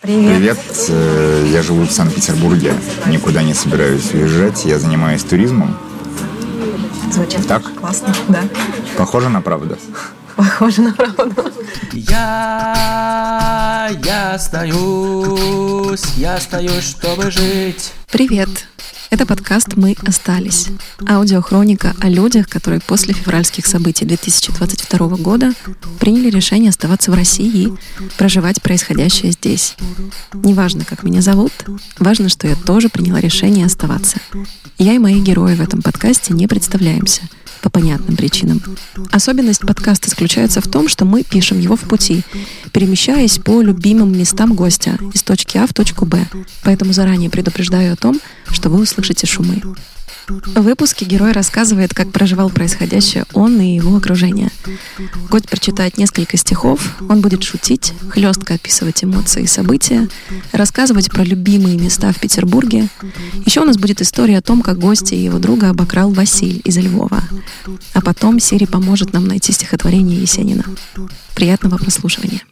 Привет. Привет, э, я живу в Санкт-Петербурге, никуда не собираюсь уезжать, я занимаюсь туризмом. Звучит Так? классно, да. Похоже на правду? Похоже на правду. Я, я остаюсь, я остаюсь, чтобы жить. Привет! Это подкаст «Мы остались». Аудиохроника о людях, которые после февральских событий 2022 года приняли решение оставаться в России и проживать происходящее здесь. Неважно, как меня зовут, важно, что я тоже приняла решение оставаться. Я и мои герои в этом подкасте не представляемся — по понятным причинам. Особенность подкаста заключается в том, что мы пишем его в пути, перемещаясь по любимым местам гостя из точки А в точку Б. Поэтому заранее предупреждаю о том, что вы услышите шумы. В выпуске герой рассказывает, как проживал происходящее он и его окружение. Гость прочитает несколько стихов, он будет шутить, хлестко описывать эмоции и события, рассказывать про любимые места в Петербурге. Еще у нас будет история о том, как гостя и его друга обокрал Василь из Львова. А потом Сири поможет нам найти стихотворение Есенина. Приятного прослушивания.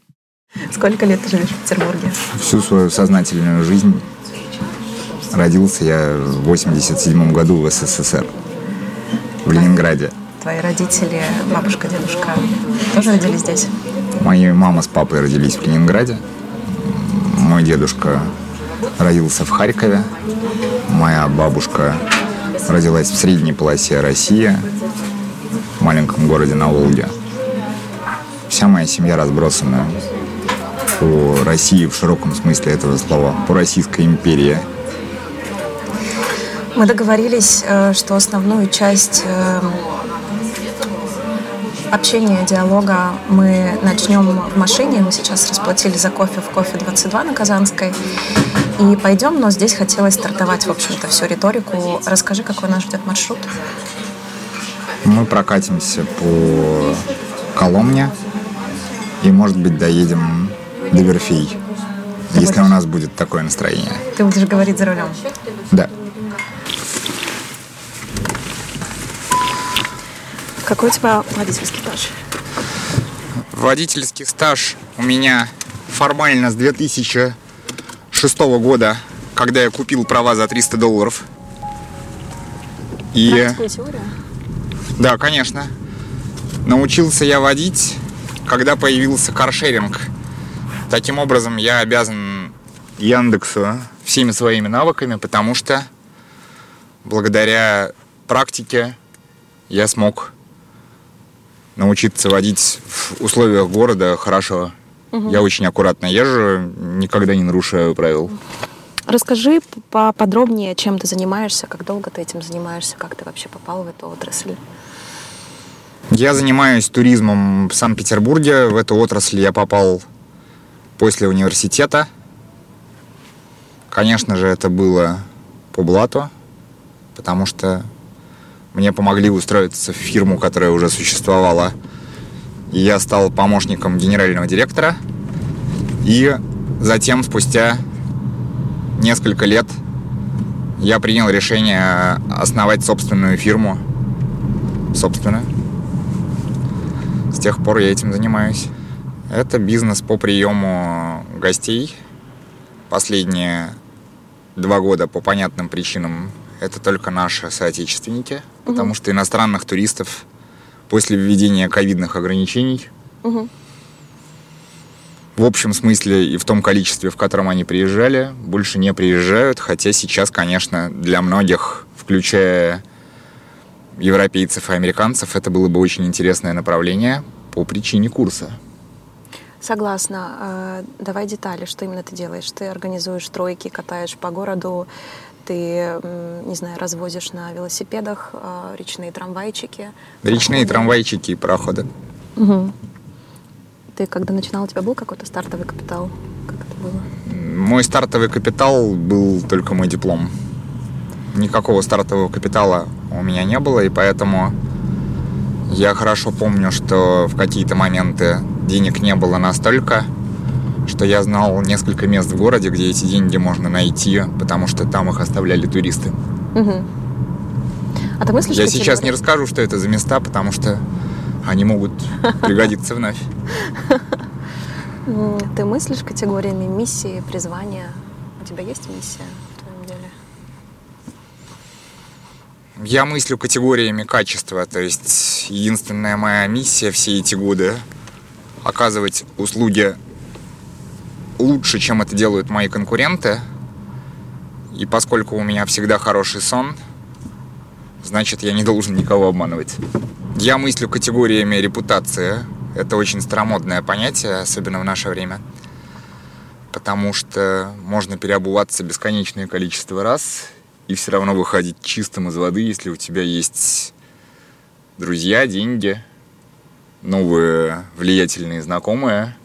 Сколько лет ты живешь в Петербурге? Всю свою сознательную жизнь родился я в 87 году в СССР, в Ленинграде. Твои родители, бабушка, дедушка тоже родились здесь? Мои мама с папой родились в Ленинграде. Мой дедушка родился в Харькове. Моя бабушка родилась в средней полосе России, в маленьком городе на Волге. Вся моя семья разбросана по России в широком смысле этого слова, по Российской империи. Мы договорились, э, что основную часть э, общения, диалога мы начнем в машине. Мы сейчас расплатили за кофе в кофе 22 на Казанской. И пойдем, но здесь хотелось стартовать, в общем-то, всю риторику. Расскажи, какой нас ждет маршрут. Мы прокатимся по Коломне и, может быть, доедем до Верфей, если будешь- у нас будет такое настроение. Ты будешь говорить за рулем. Да. Какой у тебя водительский стаж? Водительский стаж у меня формально с 2006 года, когда я купил права за 300 долларов. И теорию? да, конечно. Научился я водить, когда появился каршеринг. Таким образом, я обязан Яндексу всеми своими навыками, потому что благодаря практике я смог научиться водить в условиях города хорошо. Я очень аккуратно езжу, никогда не нарушаю правил. Расскажи поподробнее, чем ты занимаешься, как долго ты этим занимаешься, как ты вообще попал в эту отрасль. Я занимаюсь туризмом в Санкт-Петербурге. В эту отрасль я попал после университета. Конечно же, это было по блату, потому что мне помогли устроиться в фирму, которая уже существовала. Я стал помощником генерального директора. И затем, спустя несколько лет, я принял решение основать собственную фирму. Собственно. С тех пор я этим занимаюсь. Это бизнес по приему гостей. Последние два года по понятным причинам это только наши соотечественники, потому что иностранных туристов после введения ковидных ограничений в общем смысле и в том количестве, в котором они приезжали, больше не приезжают, хотя сейчас, конечно, для многих, включая европейцев и американцев, это было бы очень интересное направление по причине курса. Согласна. Э, Давай детали, что именно ты делаешь. Ты организуешь тройки, катаешь по городу, ты, не знаю, развозишь на велосипедах э, речные трамвайчики. Речные Пароходы. трамвайчики и пароходы. Мгм. Ты когда начинал, у тебя был какой-то стартовый капитал? Как это было? Мой стартовый капитал был только мой диплом. Никакого стартового капитала у меня не было, и поэтому я хорошо помню, что в какие-то моменты денег не было настолько, что я знал несколько мест в городе, где эти деньги можно найти, потому что там их оставляли туристы. Мгм. А ты мыслишь, Я сейчас не расскажу, что это за места, потому что они могут пригодиться вновь. М, Ты мыслишь категориями миссии, призвания? У тебя есть миссия в твоем деле? Я мыслю категориями качества, то есть единственная моя миссия все эти годы оказывать услуги лучше, чем это делают мои конкуренты. И поскольку у меня всегда хороший сон, значит, я не должен никого обманывать. Я мыслю категориями репутации. Это очень старомодное понятие, особенно в наше время. Потому что можно переобуваться бесконечное количество раз и все равно выходить чистым из воды, если у тебя есть друзья, деньги, новые влиятельные знакомые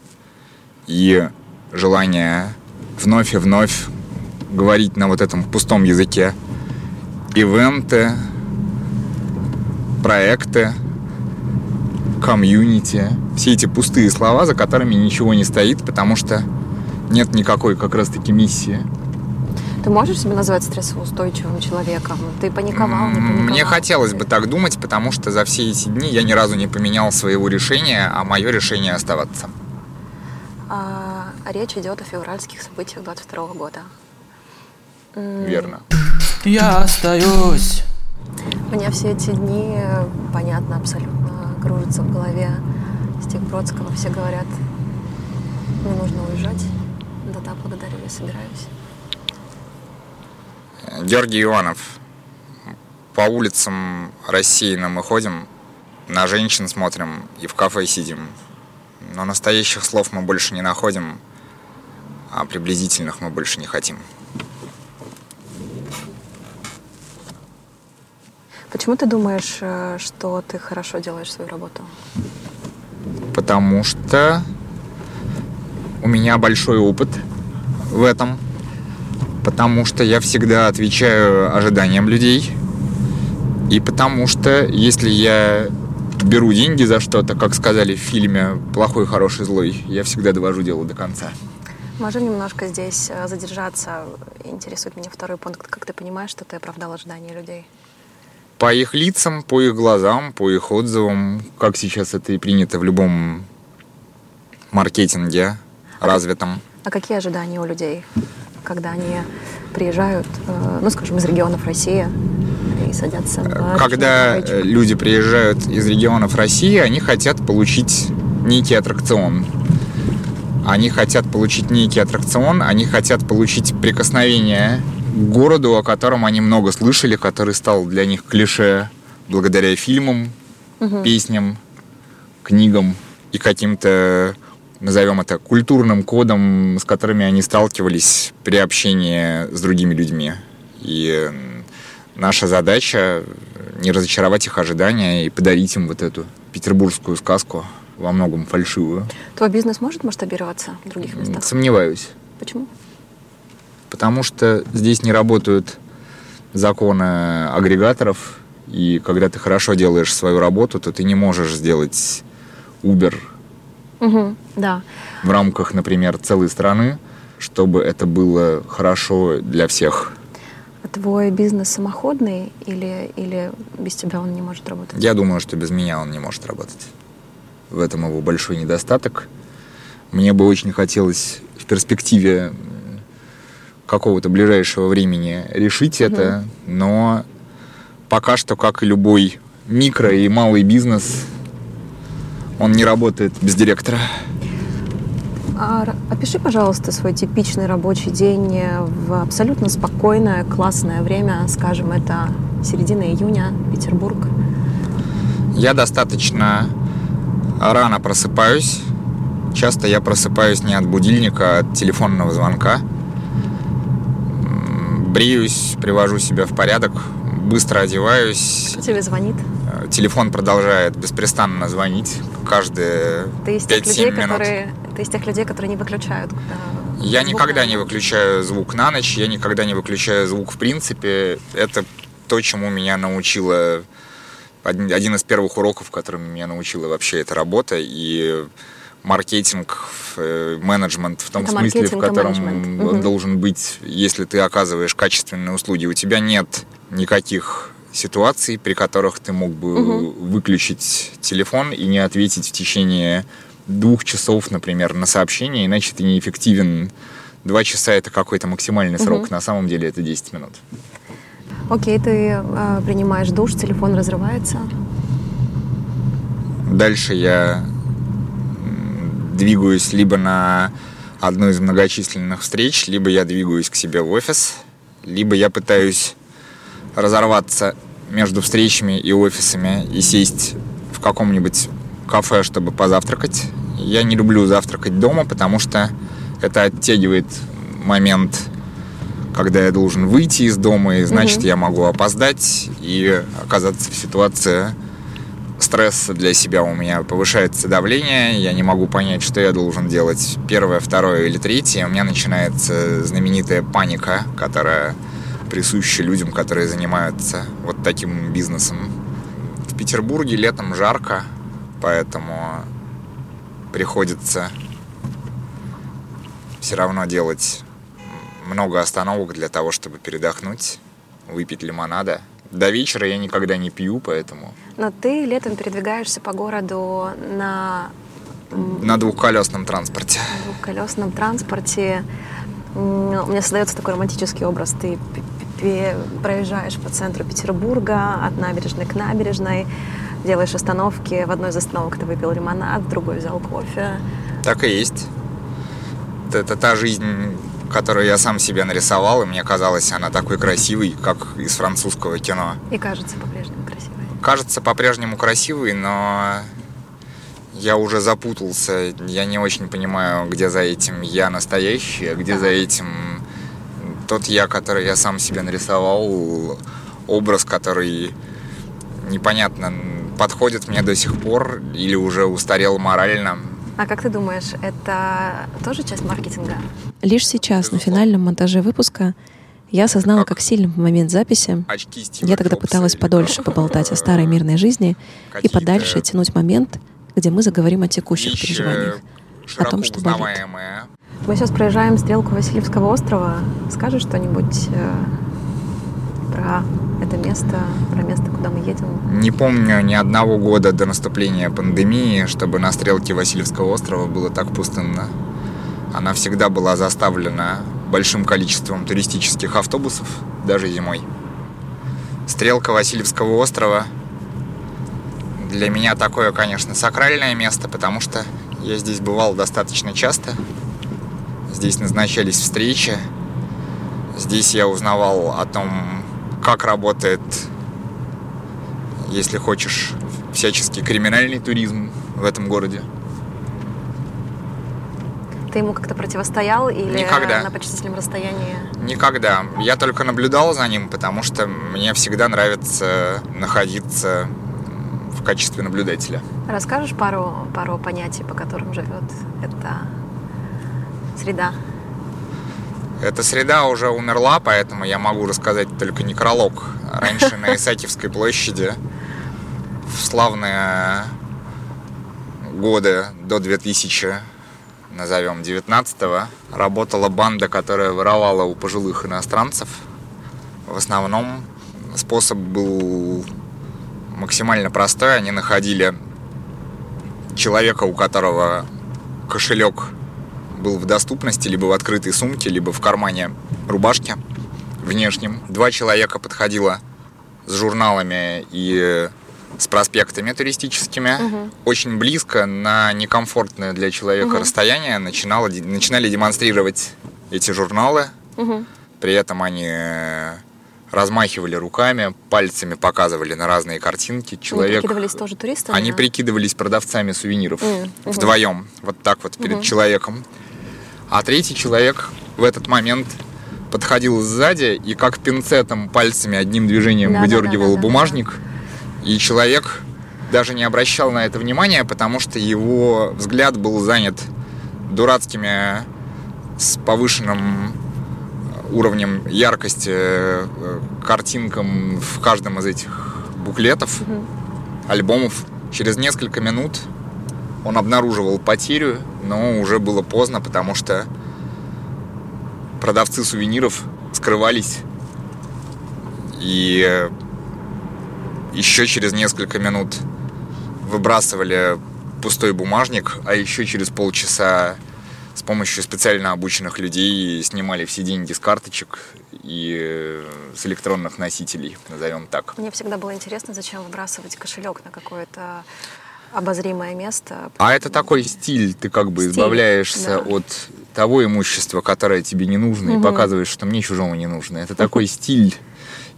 и желание вновь и вновь говорить на вот этом пустом языке. Ивенты, проекты, комьюнити. Все эти пустые слова, за которыми ничего не стоит, потому что нет никакой как раз-таки миссии. Ты можешь себя назвать стрессоустойчивым человеком? Ты паниковал, не паниковал? Мне хотелось бы так думать, потому что за все эти дни я ни разу не поменял своего решения, а мое решение оставаться. А, речь идет о февральских событиях 22 года. Верно. Я остаюсь. Мне все эти дни, понятно, абсолютно кружится в голове стих Бродского. Все говорят, мне нужно уезжать. Да-да, благодарю, я собираюсь. Георгий Иванов. По улицам рассеянно мы ходим, на женщин смотрим и в кафе сидим. Но настоящих слов мы больше не находим, а приблизительных мы больше не хотим. Почему ты думаешь, э, что ты хорошо делаешь свою работу? Потому что у меня большой опыт в этом. Потому что я всегда отвечаю ожиданиям людей. И потому что если я беру деньги за что-то, как сказали в фильме «Плохой, хороший, злой», я всегда довожу дело до конца. Можем немножко здесь э, задержаться. Интересует меня второй пункт. Как ты понимаешь, что ты оправдал ожидания людей? По их лицам, по их глазам, по их отзывам, как сейчас это и принято в любом маркетинге развитом. А какие ожидания у людей, когда они приезжают, э, ну, скажем, из регионов России и садятся Когда речную э, люди приезжают из регионов России, они хотят получить некий аттракцион. Они хотят получить некий аттракцион, они хотят получить прикосновение к городу, о котором они много слышали, который стал для них клише благодаря фильмам, песням, книгам и каким-то, назовем это, культурным кодам, с которыми они сталкивались при общении с другими людьми. И наша задача не разочаровать их ожидания и подарить им вот эту петербургскую сказку, во многом фальшивую. Твой бизнес может масштабироваться в других местах? Сомневаюсь. Почему? Потому что здесь не работают законы агрегаторов, и когда ты хорошо делаешь свою работу, то ты не можешь сделать Uber Мгм, да. в рамках, например, целой страны, чтобы это было хорошо для всех. А твой бизнес самоходный или, или без тебя он не может работать? Я думаю, что без меня он не может работать. В этом его большой недостаток. Мне бы очень хотелось в перспективе какого-то ближайшего времени решить это, но пока что, как и любой микро и малый бизнес, он не работает без директора. А опиши, пожалуйста, свой типичный рабочий день в абсолютно спокойное, классное время, скажем, это середина июня, Петербург. Я достаточно рано просыпаюсь. Часто я просыпаюсь не от будильника, а от телефонного звонка. Бреюсь, привожу себя в порядок, быстро одеваюсь. Кто тебе звонит? Э, Телефон продолжает беспрестанно звонить каждые Ты из тех 5-7 людей, минут. которые, ты из тех людей, которые не выключают. э, Я никогда не выключаю звук на ночь, я никогда не выключаю звук в принципе. Это то, чему меня научила один один из первых уроков, которым меня научила вообще эта работа и маркетинг, э, менеджмент в том Это смысле, в котором он должен быть, если ты оказываешь качественные услуги. У тебя нет никаких ситуаций, при которых ты мог бы Мгм. выключить телефон и не ответить в течение двух часов, например, на сообщение, иначе ты неэффективен. Два часа это какой-то максимальный срок, Мгм. на самом деле это 10 минут. Окей, ты э, принимаешь душ, телефон разрывается. Дальше я двигаюсь либо на одну из многочисленных встреч, либо я двигаюсь к себе в офис, либо я пытаюсь разорваться между встречами и офисами и сесть в каком-нибудь кафе, чтобы позавтракать. Я не люблю завтракать дома, потому что это оттягивает момент, когда я должен выйти из дома, и значит, Мгм. я могу опоздать и оказаться в ситуации стресса для себя. У меня повышается давление, я не могу понять, что я должен делать первое, второе или третье. У меня начинается знаменитая паника, которая присуща людям, которые занимаются вот таким бизнесом. В Петербурге летом жарко, поэтому приходится все равно делать много остановок для того, чтобы передохнуть, выпить лимонада. До вечера я никогда не пью, поэтому Но ты летом передвигаешься по городу на на двухколесном транспорте. двухколесном транспорте. У меня создается такой романтический образ. Ты проезжаешь по центру Петербурга от набережной к набережной, делаешь остановки. В одной из остановок ты выпил лимонад, в другой взял кофе. Так и есть. Это та жизнь, которую я сам себе нарисовал, и мне казалось, она такой красивой, как из французского кино. И кажется по-прежнему красивой. Кажется по-прежнему красивой, но я уже запутался. Я не очень понимаю, где за этим я настоящий, а где за этим тот я, который я сам себе нарисовал, образ, который непонятно подходит мне до сих пор или уже устарел морально. А как ты думаешь, это тоже часть маркетинга? Лишь сейчас, на финальном монтаже выпуска, я осознала, как сильно в момент записи я тогда пыталась подольше поболтать о старой мирной жизни и подальше тянуть момент, где мы заговорим о текущих переживаниях. широко том, что болит. Мы сейчас проезжаем стрелку Васильевского острова. Скажешь что-нибудь э, про это место, про место, куда мы едем? Не помню ни одного года до наступления пандемии, чтобы на стрелке Васильевского острова было так пустынно. Она всегда была заставлена большим количеством туристических автобусов, даже зимой. Стрелка Васильевского острова для меня такое, конечно, сакральное место, потому что я здесь бывал достаточно часто. Здесь назначались встречи. Здесь я узнавал о том, как работает, если хочешь, всяческий криминальный туризм в этом городе. Ты ему как-то противостоял или Никогда. на почтительном расстоянии? Никогда. Я только наблюдал за ним, потому что мне всегда нравится находиться в качестве наблюдателя. Расскажешь пару, пару понятий, по которым живет эта среда? Эта среда уже умерла, поэтому я могу рассказать только некролог. Раньше на Исаакиевской площади в славные годы до 2000, назовем, 19-го, работала банда, которая воровала у пожилых иностранцев. В основном способ был максимально простой. Они находили человека, у которого кошелек был в доступности, либо в открытой сумке, либо в кармане рубашки внешнем. Два человека подходило с журналами и с проспектами туристическими. Очень близко, на некомфортное для человека расстояние начинало, начинали демонстрировать эти журналы. При этом они размахивали руками, пальцами показывали на разные картинки. Они Человек... прикидывались тоже туристами? Они прикидывались продавцами сувениров мгм. вдвоем, вот так вот перед человеком. А третий человек в этот момент подходил сзади и как пинцетом пальцами одним движением Да, да, выдергивал да, да, да, бумажник. И человек даже не обращал на это внимания, потому что его взгляд был занят дурацкими с повышенным уровнем яркости э, картинкам в каждом из этих буклетов, альбомов. Через несколько минут он обнаруживал потерю, но уже было поздно, потому что продавцы сувениров скрывались. И э, еще через несколько минут выбрасывали пустой бумажник, а еще через полчаса с помощью специально обученных людей снимали все деньги с карточек и э, с электронных носителей, назовем так. Мне всегда было интересно, зачем выбрасывать кошелек на какое-то обозримое место. А это такой стиль, ты как бы Стиль, избавляешься да. от того имущества, которое тебе не нужно, и Мгм. показываешь, что мне чужому не нужно. Это такой стиль.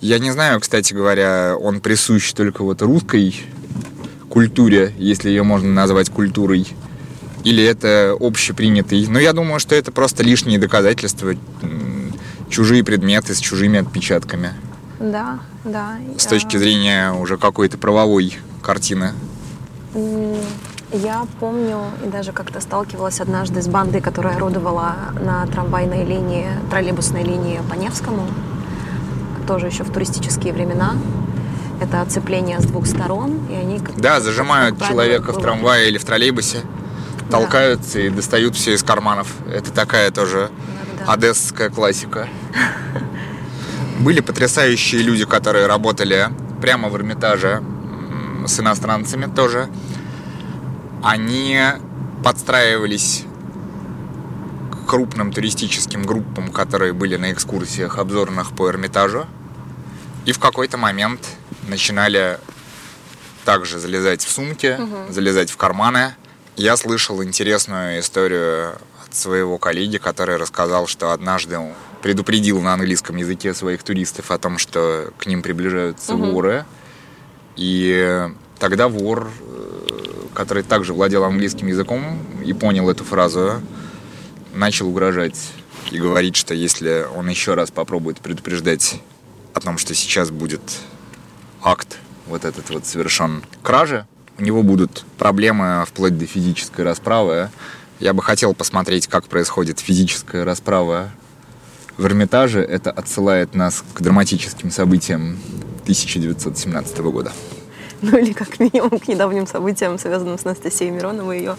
Я не знаю, кстати говоря, он присущ только вот русской культуре, если ее можно назвать культурой, или это общепринятый. Но я думаю, что это просто лишние доказательства, чужие предметы с чужими отпечатками. Да, да. С точки А, зрения уже какой-то правовой картины. Я помню и даже как-то сталкивалась однажды с бандой, которая орудовала на трамвайной линии, троллейбусной линии по Невскому, тоже еще в туристические времена. Это оцепление с двух сторон, и они... как- Да, как зажимают правило, человека в трамвае или в троллейбусе, Да. толкаются и достают все из карманов. Это такая тоже Да-да-да. одесская классика. Были потрясающие люди, которые работали прямо в Эрмитаже с иностранцами тоже. Они подстраивались к крупным туристическим группам, которые были на экскурсиях обзорных по Эрмитажу. И в какой-то момент начинали также залезать в сумки, залезать в карманы. Я слышал интересную историю от своего коллеги, который рассказал, что однажды он предупредил на английском языке своих туристов о том, что к ним приближаются Мгм. воры. И тогда вор, э, который также владел английским языком и понял эту фразу, начал угрожать и говорить, что если он еще раз попробует предупреждать о том, что сейчас будет акт вот этот вот совершен кражи, у него будут проблемы вплоть до физической расправы. Я бы хотел посмотреть, как происходит физическая расправа в Эрмитаже. Это отсылает нас к драматическим событиям 1917 года. Ну или как минимум к недавним событиям, связанным с Анастасией Мироновой и ее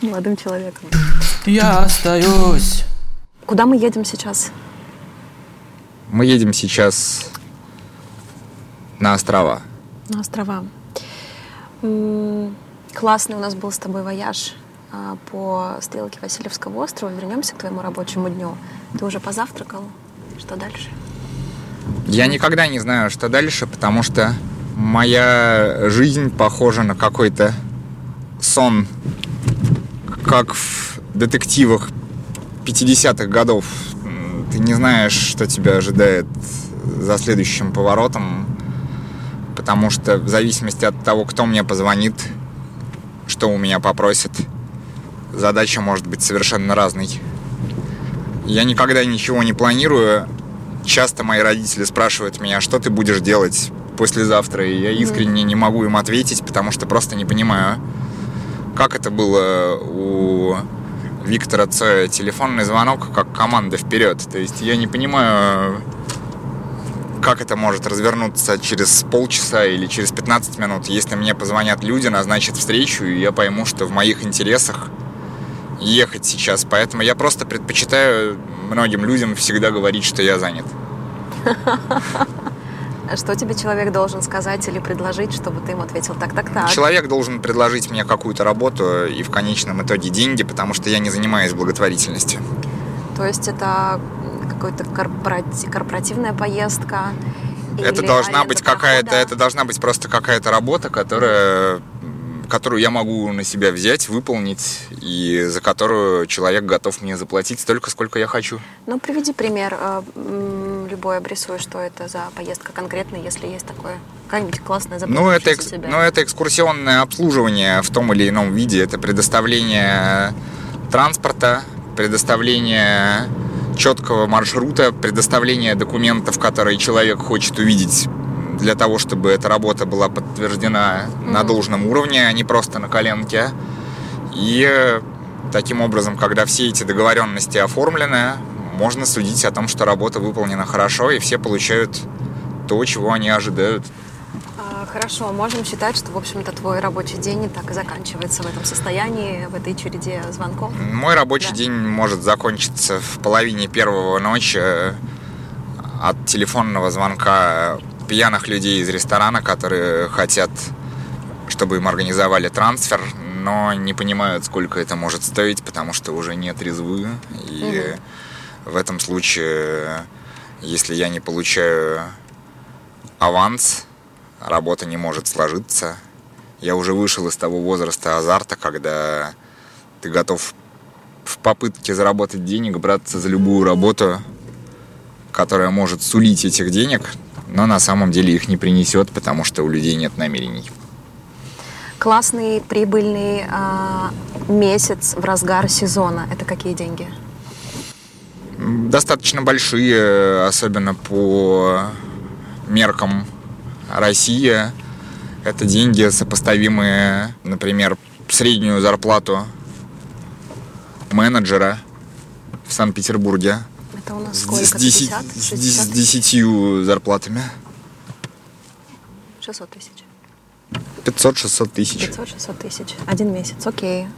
молодым человеком. Я остаюсь. Куда мы едем сейчас? Мы едем сейчас на острова. На острова. Классный у нас был с тобой вояж а, по стрелке Васильевского острова. Вернемся к твоему рабочему дню. Ты уже позавтракал? Что дальше? Я никогда не знаю, что дальше, потому что моя жизнь похожа на какой-то сон, как в детективах 50-х годов. Ты не знаешь, что тебя ожидает за следующим поворотом, потому что в зависимости от того, кто мне позвонит, что у меня попросит, задача может быть совершенно разной. Я никогда ничего не планирую, часто мои родители спрашивают меня, что ты будешь делать послезавтра, и я искренне не могу им ответить, потому что просто не понимаю, как это было у Виктора Цоя телефонный звонок, как команда вперед. То есть я не понимаю, как это может развернуться через полчаса или через 15 минут. Если мне позвонят люди, назначат встречу, и я пойму, что в моих интересах ехать сейчас. Поэтому я просто предпочитаю многим людям всегда говорить, что я занят. А Что тебе человек должен сказать или предложить, чтобы ты ему ответил так, так, так? Человек должен предложить мне какую-то работу и в конечном итоге деньги, потому что я не занимаюсь благотворительностью. То есть это какая-то корпорати- корпоративная поездка? это или должна быть какая-то, это должна быть просто какая-то работа, которая которую я могу на себя взять, выполнить, и за которую человек готов мне заплатить столько, сколько я хочу. Ну, приведи пример. э, Любой обрисуй, что это за поездка конкретно, если есть такое. Какая-нибудь классная Ну это, экс- тебе. ну, это экскурсионное обслуживание в том или ином виде. Это предоставление транспорта, предоставление четкого маршрута, предоставление документов, которые человек хочет увидеть для того, чтобы эта работа была подтверждена на Мгм. должном уровне, а не просто на коленке. И э, таким образом, когда все эти договоренности оформлены, можно судить о том, что работа выполнена хорошо, и все получают то, чего они ожидают. А, Хорошо, можем считать, что, в общем-то, твой рабочий день и так и заканчивается в этом состоянии, в этой череде звонков. Мой рабочий Да. день может закончиться в половине первого ночи от телефонного звонка пьяных людей из ресторана, которые хотят, чтобы им организовали трансфер но не понимают, сколько это может стоить, потому что уже не трезвы. И в этом случае, если я не получаю аванс, работа не может сложиться. Я уже вышел из того возраста азарта, когда ты готов в попытке заработать денег браться за любую работу, которая может сулить этих денег, но на самом деле их не принесет, потому что у людей нет намерений. Классный, прибыльный а, месяц в разгар сезона. Это какие деньги? Достаточно большие, особенно по меркам России. Это деньги, сопоставимые, например, среднюю зарплату менеджера в Санкт-Петербурге. Это у нас С, сколько? с, 10, 50? с 60? 10 зарплатами. 600 тысяч. 500-600 тысяч. 500-600 тысяч. Один месяц, окей.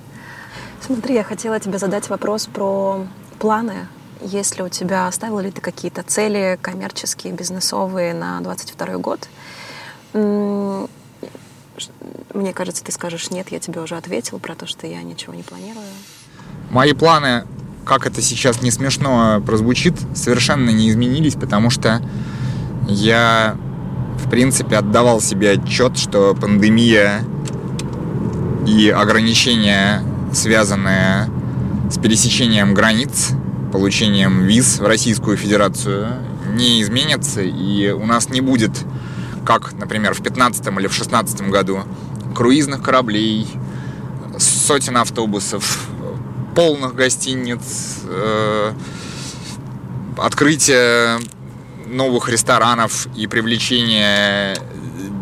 Смотри, я хотела тебе задать вопрос про планы. Есть ли у тебя, ставила ли ты какие-то цели коммерческие, бизнесовые на 22 год? Мне кажется, ты скажешь нет, я тебе уже ответил про то, что я ничего не планирую. Мои планы, как это сейчас не смешно прозвучит, совершенно не изменились, потому что я, в принципе, отдавал себе отчет, что пандемия и ограничения, связанные с пересечением границ, получением виз в Российскую Федерацию, не изменятся, и у нас не будет, как, например, в 2015 или в 2016 году, круизных кораблей, сотен автобусов, полных гостиниц, э, открытие новых ресторанов и привлечение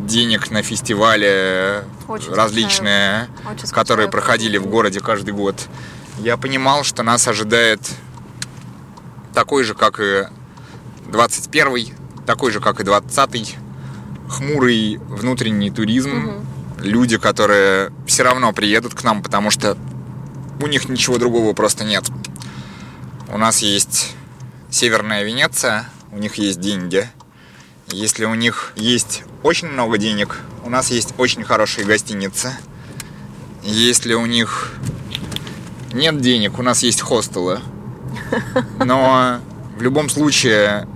денег на фестивали Очень различные. Очень которые проходили в городе каждый год. Я понимал, что нас ожидает такой же, как и 21 такой же, как и 20 хмурый внутренний туризм. Люди, которые все равно приедут к нам, потому что у них ничего другого просто нет. У нас есть Северная Венеция, у них есть деньги. Если у них есть очень много денег, у нас есть очень хорошие гостиницы. Если у них нет денег, у нас есть хостелы. Но в любом случае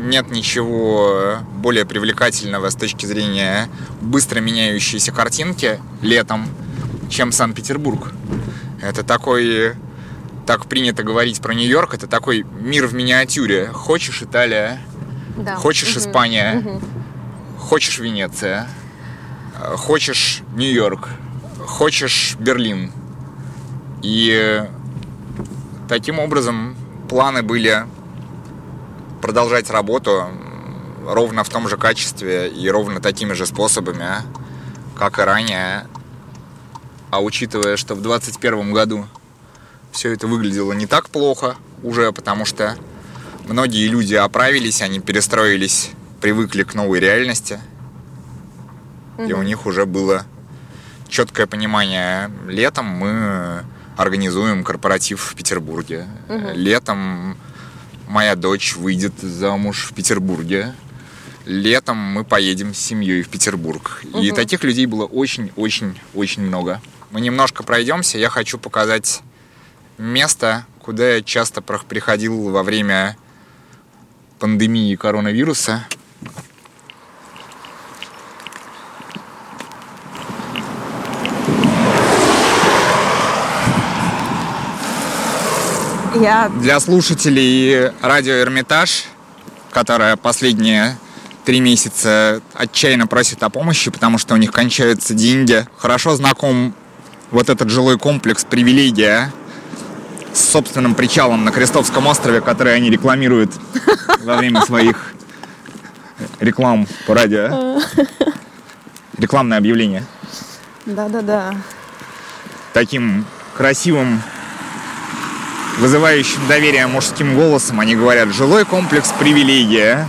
нет ничего более привлекательного с точки зрения быстро меняющейся картинки летом, чем Санкт-Петербург. Это такой, так принято говорить про Нью-Йорк, это такой мир в миниатюре. Хочешь Италия, Да. хочешь Мгм. Испания, Мгм. хочешь Венеция, хочешь Нью-Йорк, хочешь Берлин. И таким образом планы были продолжать работу ровно в том же качестве и ровно такими же способами, как и ранее. А учитывая, что в 2021 году все это выглядело не так плохо уже, потому что многие люди оправились, они перестроились, привыкли к новой реальности. И у них уже было четкое понимание. Летом мы организуем корпоратив в Петербурге. Летом моя дочь выйдет замуж в Петербурге. Летом мы поедем с семьей в Петербург. И таких людей было очень-очень-очень много. Мы немножко пройдемся. Я хочу показать место, куда я часто приходил во время пандемии коронавируса. Я Для слушателей радио Эрмитаж, которая последние три месяца отчаянно просит о помощи, потому что у них кончаются деньги, хорошо знаком вот этот жилой комплекс «Привилегия» с собственным причалом на Крестовском острове, который они рекламируют во время своих реклам по радио. Рекламное объявление. Да-да-да. таким красивым, вызывающим доверие мужским голосом. Они говорят, жилой комплекс привилегия.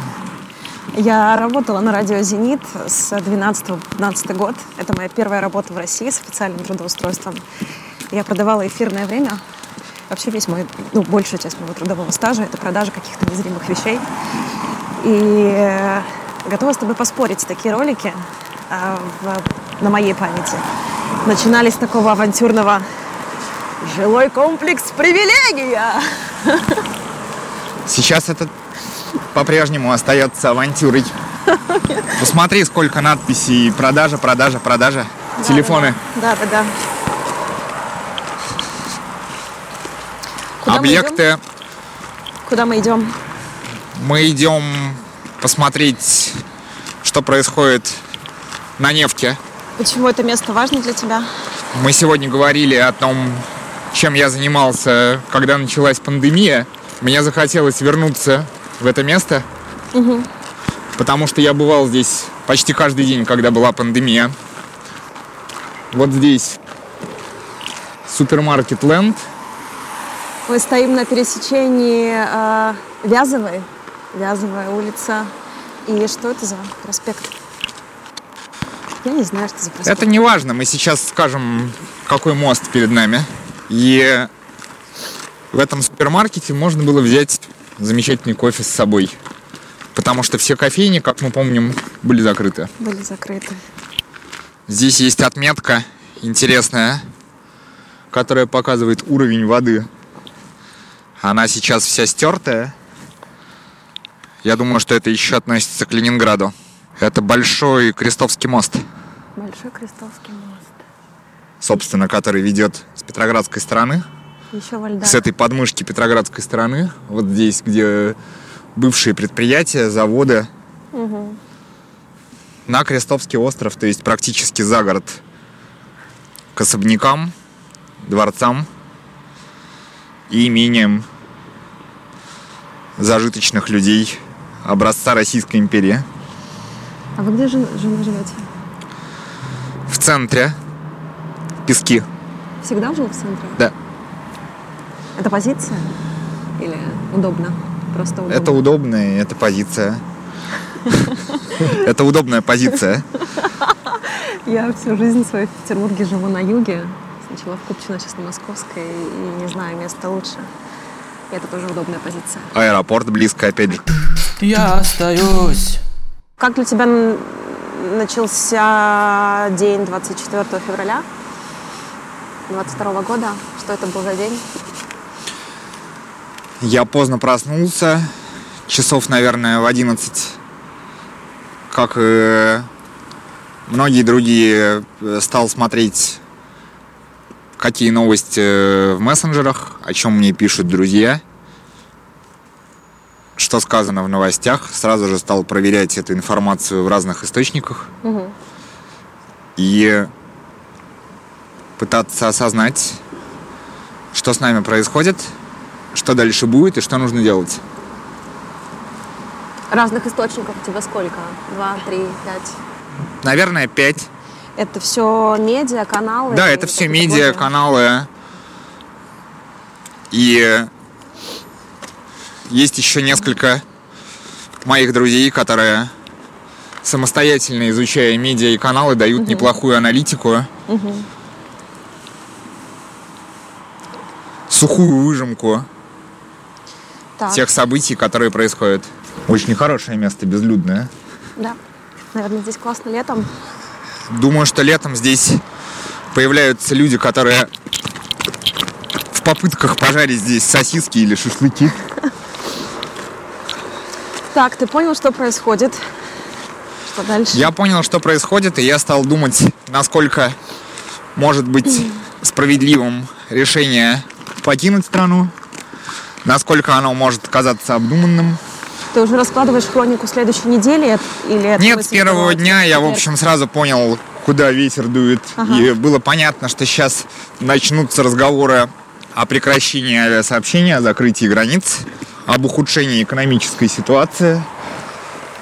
Я работала на радио «Зенит» с 12 по 15 год. Это моя первая работа в России с официальным трудоустройством. Я продавала эфирное время. Вообще весь мой, ну, большая часть моего трудового стажа — это продажа каких-то незримых вещей. И э, готова с тобой поспорить, такие ролики э, в- на моей памяти начинали с такого авантюрного жилой комплекс привилегия. Сейчас это по-прежнему остается авантюрой. Посмотри, сколько надписей продажа, продажа, продажа. Телефоны. Да, да, да. Куда мы Объекты. идем? Куда мы идем? Мы идем посмотреть, что происходит на нефте. Почему это место важно для тебя? Мы сегодня говорили о том, чем я занимался, когда началась пандемия. Мне захотелось вернуться в это место, потому что я бывал здесь почти каждый день, когда была пандемия. Вот здесь супермаркет Ленд. Мы стоим на пересечении э, Вязовой, Вязовая улица. И что это за проспект? Я не знаю, что за проспект. Это не важно, мы сейчас скажем, какой мост перед нами. И в этом супермаркете можно было взять замечательный кофе с собой. Потому что все кофейни, как мы помним, были закрыты. Были закрыты. Здесь есть отметка интересная, которая показывает уровень воды. Она сейчас вся стертая. Я думаю, что это еще относится к Ленинграду. Это большой Крестовский мост, Большой Крестовский мост. собственно, который ведет с Петроградской стороны, Еще во льдах. с этой подмышки Петроградской стороны, вот здесь, где бывшие предприятия, заводы, на Крестовский остров, то есть практически за город, к особнякам, дворцам и имениям зажиточных людей образца Российской империи. А вы где жен- жена живете? В центре Пески. Всегда жил в центре? Да. Это позиция? Или удобно? Просто удобно? Это удобная, это позиция. Это удобная позиция. Я всю жизнь свою в Петербурге живу на юге. Сначала в Купчино, сейчас на Московской. И не знаю места лучше. И это тоже удобная позиция. Аэропорт близко, опять же. Я остаюсь. Как для тебя начался день 24 февраля 22 года? Что это был за день? Я поздно проснулся, часов, наверное, в 11. Как и многие другие, э, стал смотреть, какие новости в мессенджерах, о чем мне пишут друзья, что сказано в новостях. Сразу же стал проверять эту информацию в разных источниках. И пытаться осознать, что с нами происходит, что дальше будет и что нужно делать. Разных источников у тебя сколько? Два, три, пять? Наверное, пять. Это все медиа, каналы? Да, это все медиа, каналы. И есть еще несколько моих друзей, которые самостоятельно изучая медиа и каналы, дают неплохую аналитику. Сухую выжимку Так, тех событий, которые происходят. Очень хорошее место, безлюдное. да. Наверное, здесь классно летом. Думаю, что летом здесь появляются люди, которые в попытках пожарить здесь сосиски или шашлыки. Так, ты понял, что происходит? Что дальше? Я понял, что происходит, и я стал думать, насколько может быть справедливым решение покинуть страну, насколько оно может казаться обдуманным. Ты уже раскладываешь хронику следующей недели или это Нет, с первого дня я, в общем, сразу понял, куда ветер дует. И было понятно, что сейчас начнутся разговоры о прекращении авиасообщения, о закрытии границ, об ухудшении экономической ситуации.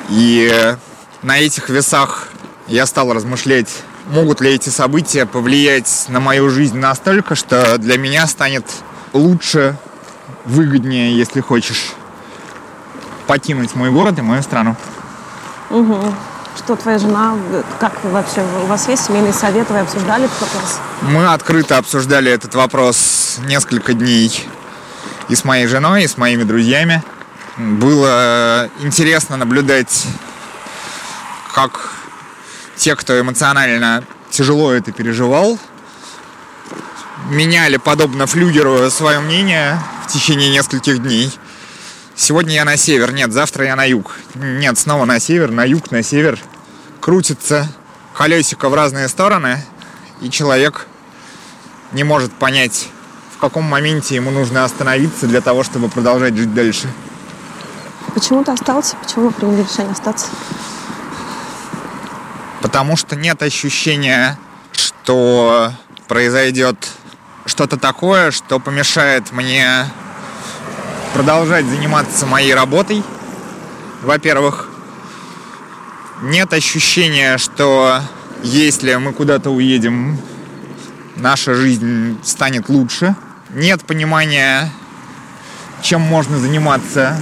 И на этих весах я стал размышлять, могут ли эти события повлиять на мою жизнь настолько, что для меня станет лучше, выгоднее, если хочешь, покинуть мой город и мою страну. Что твоя жена, как вы вообще, у вас есть семейный совет, вы обсуждали этот вопрос? Мы открыто обсуждали этот вопрос несколько дней и с моей женой, и с моими друзьями. Было интересно наблюдать, как те, кто эмоционально тяжело это переживал. Меняли, подобно флюгеру, свое мнение в течение нескольких дней. Сегодня я на север, нет, завтра я на юг. Нет, снова на север, на юг, на север. Крутится колесико в разные стороны, и человек не может понять, в каком моменте ему нужно остановиться для того, чтобы продолжать жить дальше. Почему ты остался? Почему вы приняли решение остаться? Потому что нет ощущения, что произойдет что-то такое, что помешает мне продолжать заниматься моей работой. Во-первых, нет ощущения, что если мы куда-то уедем, наша жизнь станет лучше. Нет понимания, чем можно заниматься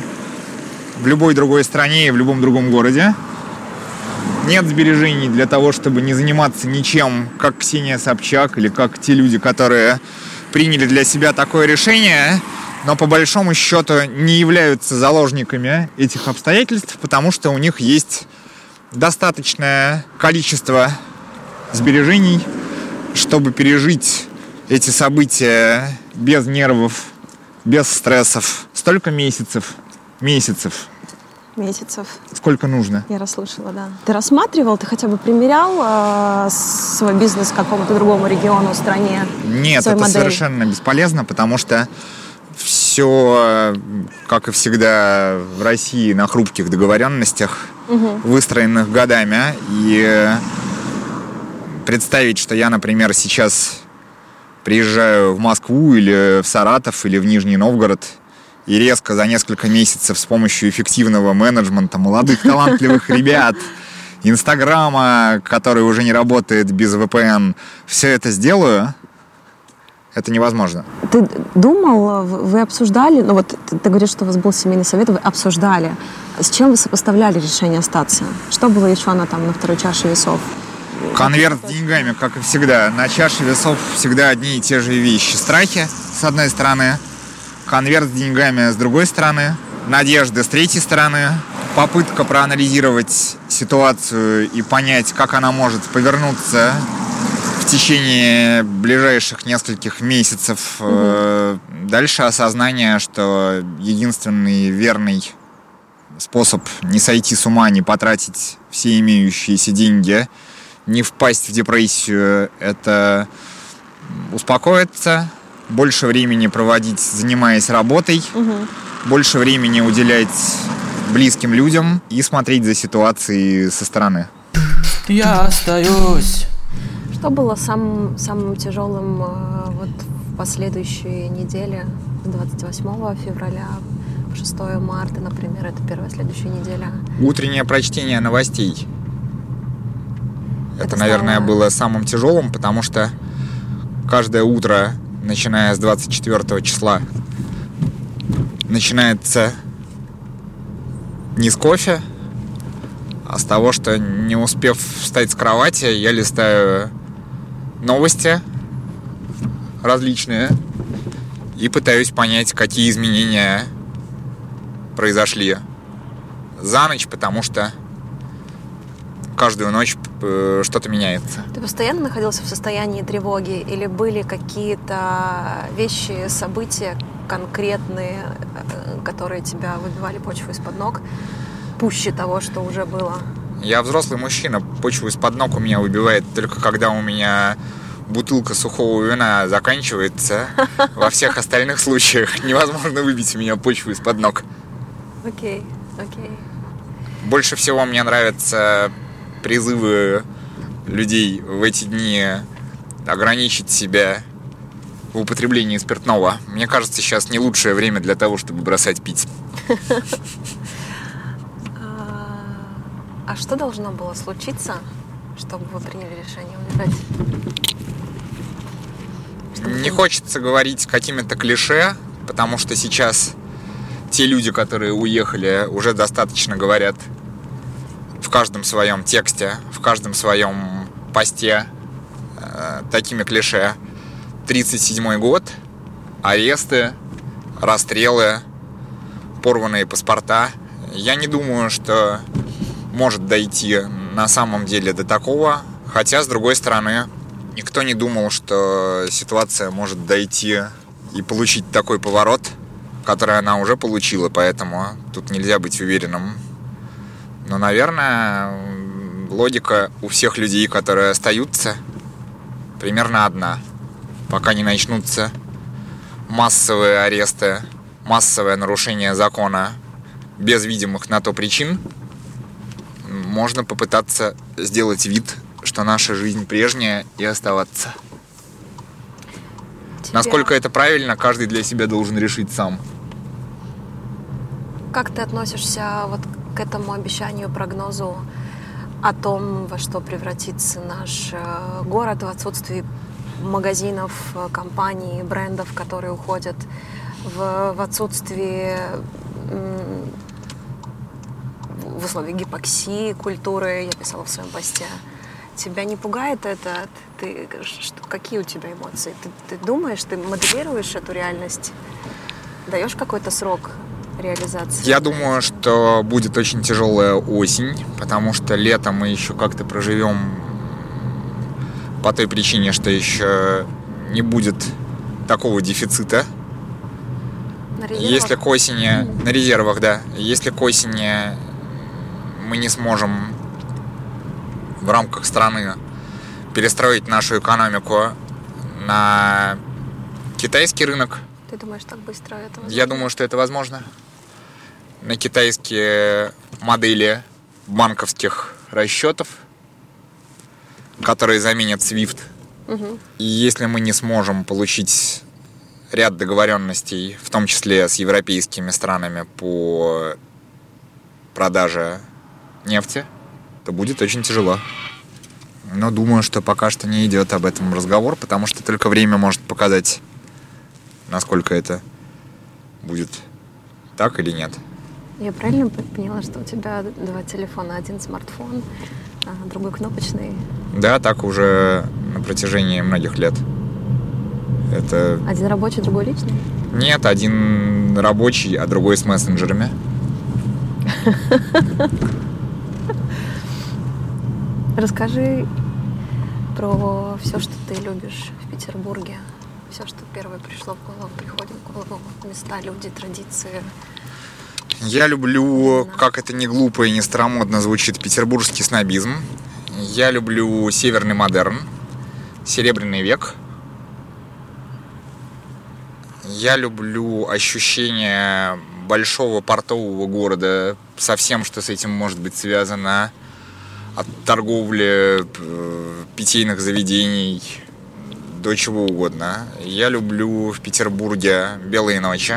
в любой другой стране и в любом другом городе. Нет сбережений для того, чтобы не заниматься ничем, как Ксения Собчак или как те люди, которые приняли для себя такое решение, но по большому счету не являются заложниками этих обстоятельств, потому что у них есть достаточное количество сбережений, чтобы пережить эти события без нервов, без стрессов. Столько месяцев, месяцев. Месяцев. Сколько нужно? Я расслышала, да. Ты рассматривал, ты хотя бы примерял э, свой бизнес к какому-то другому региону, стране? Нет, это модель? совершенно бесполезно, потому что все, как и всегда в России, на хрупких договоренностях, выстроенных годами. И представить, что я, например, сейчас приезжаю в Москву или в Саратов или в Нижний Новгород и резко за несколько месяцев с помощью эффективного менеджмента молодых талантливых ребят, Инстаграма, который уже не работает без VPN, все это сделаю, это невозможно. Ты думал, вы обсуждали, ну вот ты, ты говоришь, что у вас был семейный совет, вы обсуждали, с чем вы сопоставляли решение остаться? Что было еще на, там, на второй чаше весов? Конверт с деньгами, как и всегда. На чаше весов всегда одни и те же вещи. Страхи, с одной стороны, конверт с деньгами с другой стороны, надежды с третьей стороны, попытка проанализировать ситуацию и понять, как она может повернуться в течение ближайших нескольких месяцев. Э, Дальше осознание, что единственный верный способ не сойти с ума, не потратить все имеющиеся деньги, не впасть в депрессию, это успокоиться, больше времени проводить, занимаясь работой, больше времени уделять близким людям и смотреть за ситуацией со стороны. Я остаюсь. Что было самым, самым тяжелым э, вот в последующие недели с 28 февраля по 6 марта, например, это первая следующая неделя? Утреннее прочтение новостей. Это, Это наверное, стало- было самым тяжелым, потому что каждое утро, начиная с 24 числа, начинается не с кофе, а с того, что не успев встать с кровати, я листаю новости различные и пытаюсь понять, какие изменения произошли за ночь, потому что каждую ночь э, что-то меняется. Ты постоянно находился в состоянии тревоги или были какие-то вещи, события конкретные, э, которые тебя выбивали почву из-под ног, пуще того, что уже было? Я взрослый мужчина, почву из-под ног у меня выбивает только когда у меня бутылка сухого вина заканчивается. Во всех остальных случаях невозможно выбить у меня почву из-под ног. Окей, окей. Больше всего мне нравятся призывы людей в эти дни ограничить себя в употреблении спиртного. Мне кажется, сейчас не лучшее время для того, чтобы бросать пить. А, а что должно было случиться, чтобы вы приняли решение уезжать? Не хочется говорить какими-то клише, потому что сейчас те люди, которые уехали, уже достаточно говорят в каждом своем тексте, в каждом своем посте э, такими клише. 37 год, аресты, расстрелы, порванные паспорта. Я не думаю, что может дойти на самом деле до такого, Хотя, с другой стороны, никто не думал, что ситуация может дойти и получить такой поворот, который она уже получила, поэтому тут нельзя быть уверенным. Но, наверное, логика у всех людей, которые остаются, примерно одна. Пока не начнутся массовые аресты, массовое нарушение закона без видимых на то причин, можно попытаться сделать вид, что наша жизнь прежняя и оставаться. Тебя- Насколько это правильно, каждый для себя должен решить сам. Как ты относишься вот к этому обещанию, прогнозу о том, во что превратится наш э, город в отсутствии магазинов, э, компаний, брендов, которые уходят, в, в отсутствии в условиях гипоксии культуры, я писала в своем посте. Тебя не пугает это? Ты, что, какие у тебя эмоции? Ты, ты думаешь, ты моделируешь эту реальность? Даешь какой-то срок реализации? Я думаю, что будет очень тяжелая осень, потому что летом мы еще как-то проживем по той причине, что еще не будет такого дефицита. На резервах? Если к осени, на резервах, да, если к осени мы не сможем в рамках страны перестроить нашу экономику на китайский рынок, Ты думаешь, так быстро это я возможно? думаю, что это возможно. На китайские модели банковских расчетов, которые заменят SWIFT. И если мы не сможем получить ряд договоренностей, в том числе с европейскими странами по продаже нефти, то будет очень тяжело. Но думаю, что пока что не идет об этом разговор, потому что только время может показать, насколько это будет так или нет. Я правильно поняла, что у тебя два телефона? Один смартфон, а другой кнопочный. Да, так уже на протяжении многих лет. Это Один рабочий, другой личный? нет, один рабочий, а другой с мессенджерами. Расскажи про все, что ты любишь в Петербурге. Все, что первое пришло в голову, приходит в голову. Места, люди, традиции. Я люблю, как это не глупо и не старомодно звучит, петербургский снобизм. Я люблю северный модерн, серебряный век. Я люблю ощущение большого портового города со всем, что с этим может быть связано. От торговли, э, питейных заведений до чего угодно. Я люблю в Петербурге белые ночи.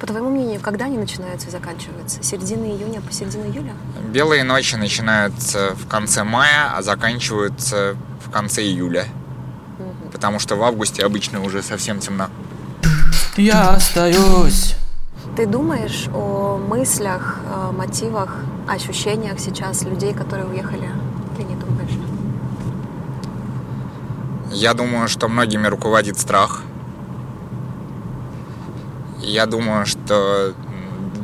По твоему мнению, когда они начинаются и заканчиваются? Середина июня по середину июля? Белые ночи начинаются в конце мая, а заканчиваются в конце июля. Потому что в августе обычно уже совсем темно. Я остаюсь. Ты думаешь о мыслях, о мотивах, ощущениях сейчас людей, которые уехали? Или не думаешь? Я думаю, что многими руководит страх. Я думаю, что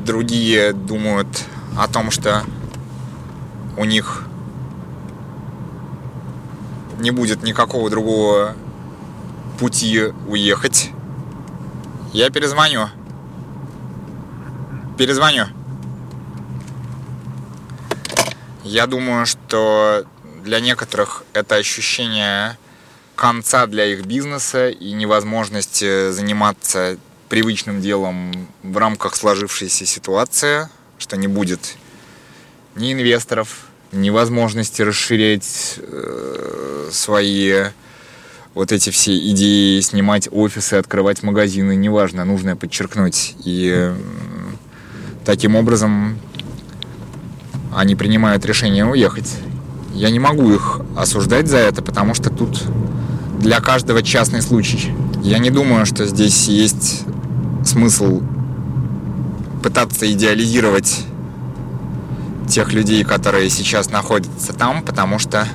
другие думают о том, что у них не будет никакого другого пути уехать. Я перезвоню. Перезвоню. Я думаю, что для некоторых это ощущение конца для их бизнеса и невозможности заниматься привычным делом в рамках сложившейся ситуации, что не будет ни инвесторов, ни возможности расширять э, свои вот эти все идеи, снимать офисы, открывать магазины, неважно, нужно подчеркнуть. И м, таким образом они принимают решение уехать. Я не могу их осуждать за это, потому что тут для каждого частный случай. Я не думаю, что здесь есть смысл пытаться идеализировать тех людей, которые сейчас находятся там, потому что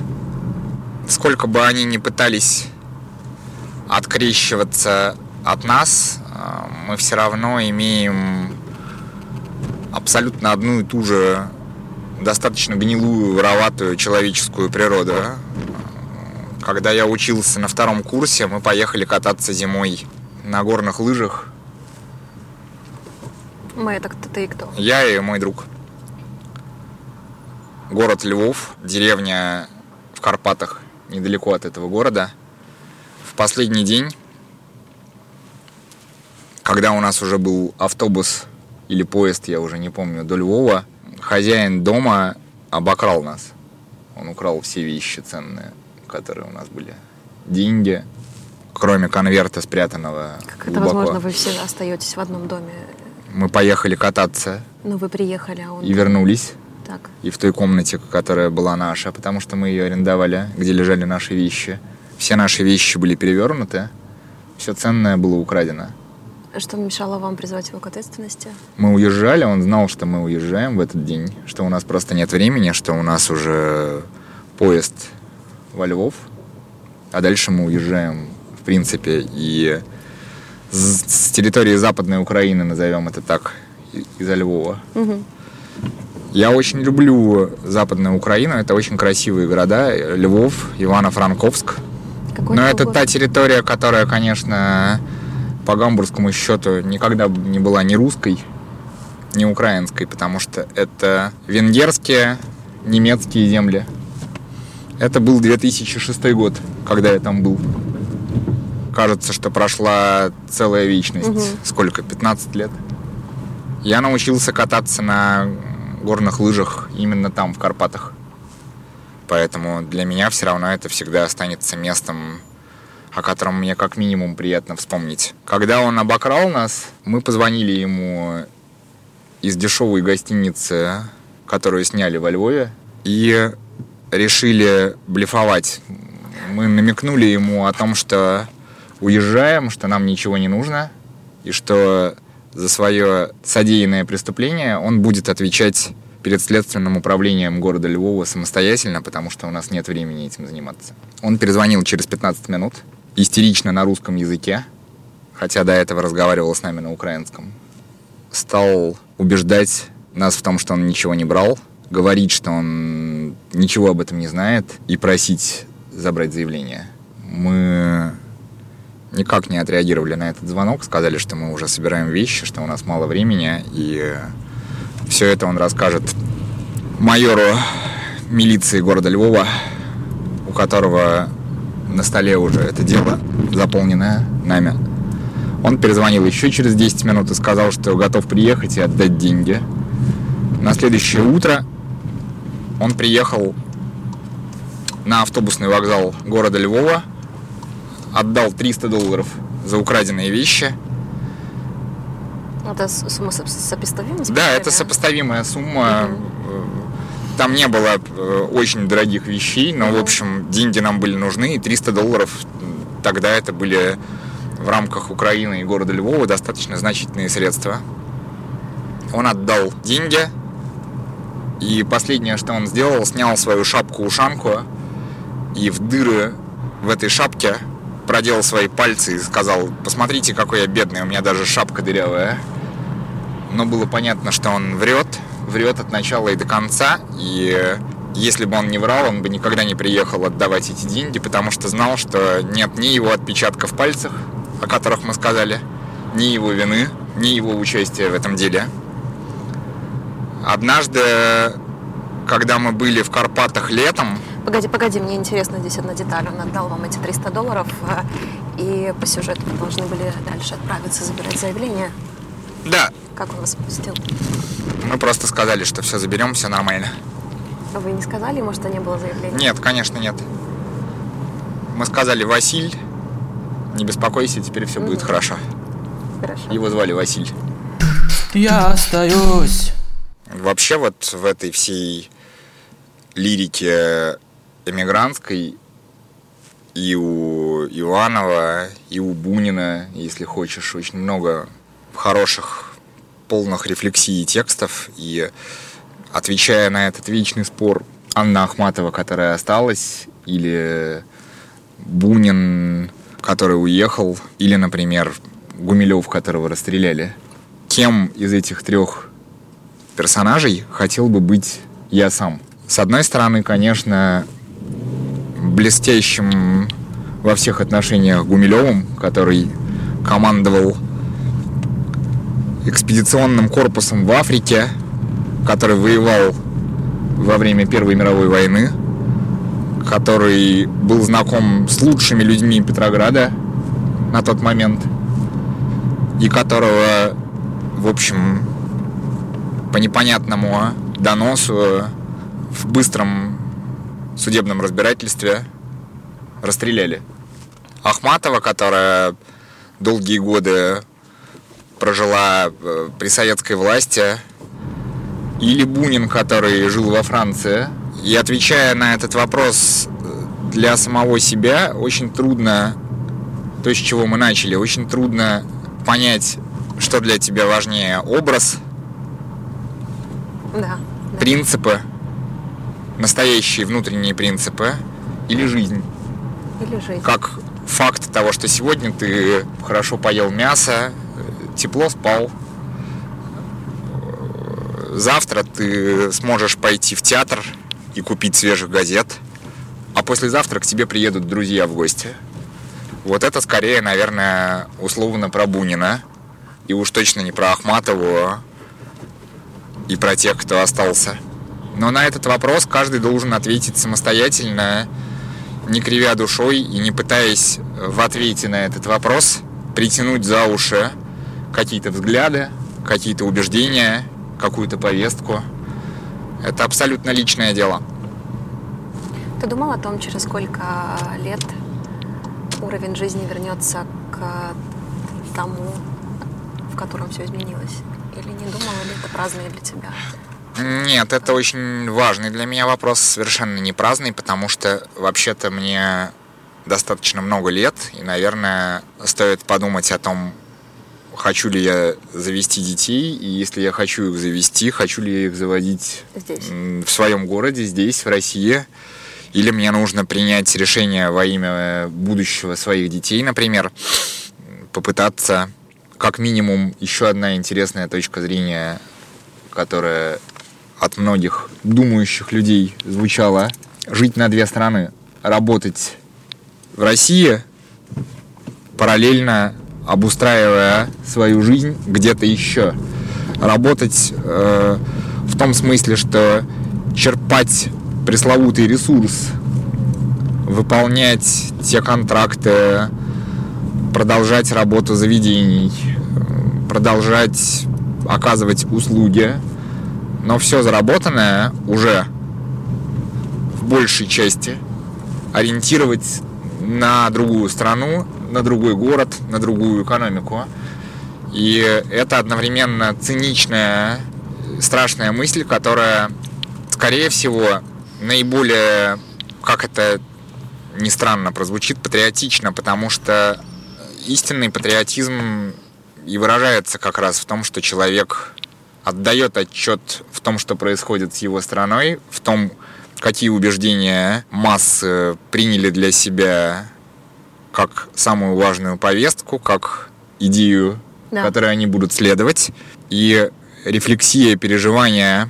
сколько бы они ни пытались открещиваться от нас, э, мы все равно имеем абсолютно одну и ту же достаточно гнилую, вороватую человеческую природу. Когда я учился на втором курсе, мы поехали кататься зимой на горных лыжах. Мы это кто ты и кто? Я и мой друг. Город Львов, деревня в Карпатах, недалеко от этого города. В последний день, когда у нас уже был автобус или поезд, я уже не помню, до Львова, хозяин дома обокрал нас. Он украл все вещи ценные, которые у нас были. Деньги, кроме конверта, спрятанного Как это глубоко. возможно, вы все остаетесь в одном доме? Мы поехали кататься Ну, вы приехали, а он... и вернулись. Так. И в той комнате, которая была наша, потому что мы ее арендовали, где лежали наши вещи. Все наши вещи были перевернуты, все ценное было украдено. Что мешало вам призвать его к ответственности? Мы уезжали, он знал, что мы уезжаем в этот день, что у нас просто нет времени, что у нас уже поезд во Львов, а дальше мы уезжаем, в принципе, и с территории Западной Украины, назовем это так, из-за Львова. Я очень люблю Западную Украину, это очень красивые города, Львов, Ивано-Франковск. Какой Но это город? та территория, которая, конечно, по гамбургскому счету никогда не была ни русской, ни украинской, потому что это венгерские, немецкие земли. Это был 2006 год, когда я там был. Кажется, что прошла целая вечность. Мгм. Сколько? 15 лет. Я научился кататься на горных лыжах именно там, в Карпатах. Поэтому для меня все равно это всегда останется местом, о котором мне как минимум приятно вспомнить. Когда он обокрал нас, мы позвонили ему из дешевой гостиницы, которую сняли во Львове, и решили блефовать. Мы намекнули ему о том, что уезжаем, что нам ничего не нужно, и что за свое содеянное преступление он будет отвечать перед следственным управлением города Львова самостоятельно, потому что у нас нет времени этим заниматься. Он перезвонил через 15 минут, истерично на русском языке, хотя до этого разговаривал с нами на украинском. Стал убеждать нас в том, что он ничего не брал, говорить, что он ничего об этом не знает, и просить забрать заявление. Мы никак не отреагировали на этот звонок, сказали, что мы уже собираем вещи, что у нас мало времени, и все это он расскажет майору милиции города Львова, у которого на столе уже это дело, заполненное нами. Он перезвонил еще через 10 минут и сказал, что готов приехать и отдать деньги. На следующее утро он приехал на автобусный вокзал города Львова, отдал 300 долларов за украденные вещи. Это сумма соп- сопоставима? с Да, это сопоставимая сумма. Э, Там не было э, очень дорогих вещей, но, в общем, деньги нам были нужны, и 300 долларов тогда это были в рамках Украины и города Львова достаточно значительные средства. Он отдал деньги, и последнее, что он сделал, снял свою шапку-ушанку и в дыры в этой шапке проделал свои пальцы и сказал, посмотрите, какой я бедный, у меня даже шапка дырявая но было понятно, что он врет, врет от начала и до конца, и если бы он не врал, он бы никогда не приехал отдавать эти деньги, потому что знал, что нет ни его отпечатков пальцев, о которых мы сказали, ни его вины, ни его участия в этом деле. Однажды, когда мы были в Карпатах летом, Погоди, погоди, мне интересна здесь одна деталь. Он отдал вам эти 300 долларов, э, и по сюжету вы должны были дальше отправиться забирать заявление. да, Как он вас пустил? мы просто сказали, что все заберем, все нормально. А Вы не сказали ему, что не было заявления? Нет, конечно, нет. Мы сказали, Василь, не беспокойся, теперь все будет хорошо. Хорошо. Его звали Василь. Я остаюсь. Вообще вот в этой всей лирике эмигрантской и у Иванова, и у Бунина, если хочешь, очень много хороших, полных рефлексий и текстов. И отвечая на этот вечный спор Анна Ахматова, которая осталась, или Бунин, который уехал, или, например, Гумилев, которого расстреляли. Кем из этих трех персонажей хотел бы быть я сам. С одной стороны, конечно, блестящим во всех отношениях Гумилевым, который командовал экспедиционным корпусом в Африке, который воевал во время Первой мировой войны, который был знаком с лучшими людьми Петрограда на тот момент, и которого, в общем, по непонятному доносу в быстром судебном разбирательстве расстреляли. Ахматова, которая долгие годы прожила э, при советской власти, или Бунин, который жил во Франции. И отвечая на этот вопрос э, для самого себя, очень трудно, то, с чего мы начали, очень трудно понять, что для тебя важнее, образ, Да. принципы, настоящие внутренние принципы или жизнь. Или жизнь. Как факт того, что сегодня ты хорошо поел мясо, тепло спал. Завтра ты сможешь пойти в театр и купить свежих газет, а послезавтра к тебе приедут друзья в гости. Вот это скорее, наверное, условно про Бунина. И уж точно не про Ахматову и про тех, кто остался. Но на этот вопрос каждый должен ответить самостоятельно, не кривя душой и не пытаясь в ответе на этот вопрос притянуть за уши какие-то взгляды, какие-то убеждения, какую-то повестку. Это абсолютно личное дело. Ты думал о том, через сколько лет уровень жизни вернется к тому, в котором все изменилось? Или не думал, или это праздное для тебя? Нет, это очень важный для меня вопрос, совершенно не праздный, потому что вообще-то мне достаточно много лет, и, наверное, стоит подумать о том, хочу ли я завести детей, и если я хочу их завести, хочу ли я их заводить Здесь. в своем городе, здесь, в России, или мне нужно принять решение во имя будущего своих детей, например, попытаться как минимум еще одна интересная точка зрения, которая от многих думающих людей звучала, жить на две страны, работать в России, параллельно обустраивая свою жизнь где-то еще. Работать э, в том смысле, что черпать пресловутый ресурс, выполнять те контракты, продолжать работу заведений, э, продолжать оказывать услуги, но все заработанное уже в большей части ориентировать на другую страну, на другой город, на другую экономику. И это одновременно циничная, страшная мысль, которая, скорее всего, наиболее, как это ни странно прозвучит, патриотично, потому что истинный патриотизм и выражается как раз в том, что человек отдает отчет в том, что происходит с его страной, в том, какие убеждения массы приняли для себя как самую важную повестку, как идею, Да. которой они будут следовать. И рефлексия, переживания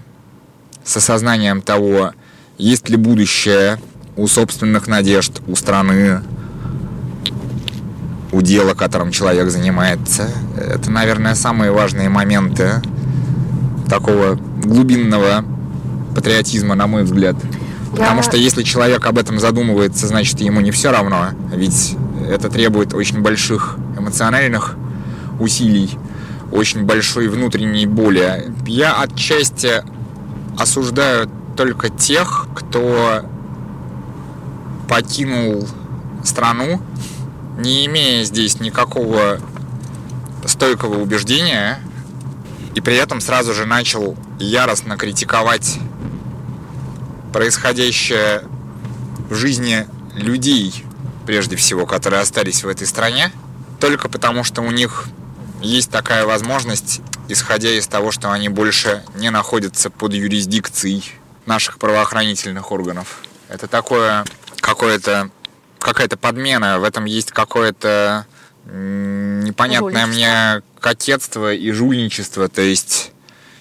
с осознанием того, есть ли будущее у собственных надежд, у страны, у дела, которым человек занимается. Это, наверное, самые важные моменты такого глубинного патриотизма, на мой взгляд. Потому Я- что если человек об этом задумывается, значит ему не все равно. Ведь это требует очень больших эмоциональных усилий, очень большой внутренней боли. Я отчасти осуждаю только тех, кто покинул страну, не имея здесь никакого стойкого убеждения, и при этом сразу же начал яростно критиковать происходящее в жизни людей, прежде всего, которые остались в этой стране, только потому что у них есть такая возможность, исходя из того, что они больше не находятся под юрисдикцией наших правоохранительных органов. Это такое какое-то какая-то подмена, в этом есть какое-то непонятное мне кокетство и жульничество, то есть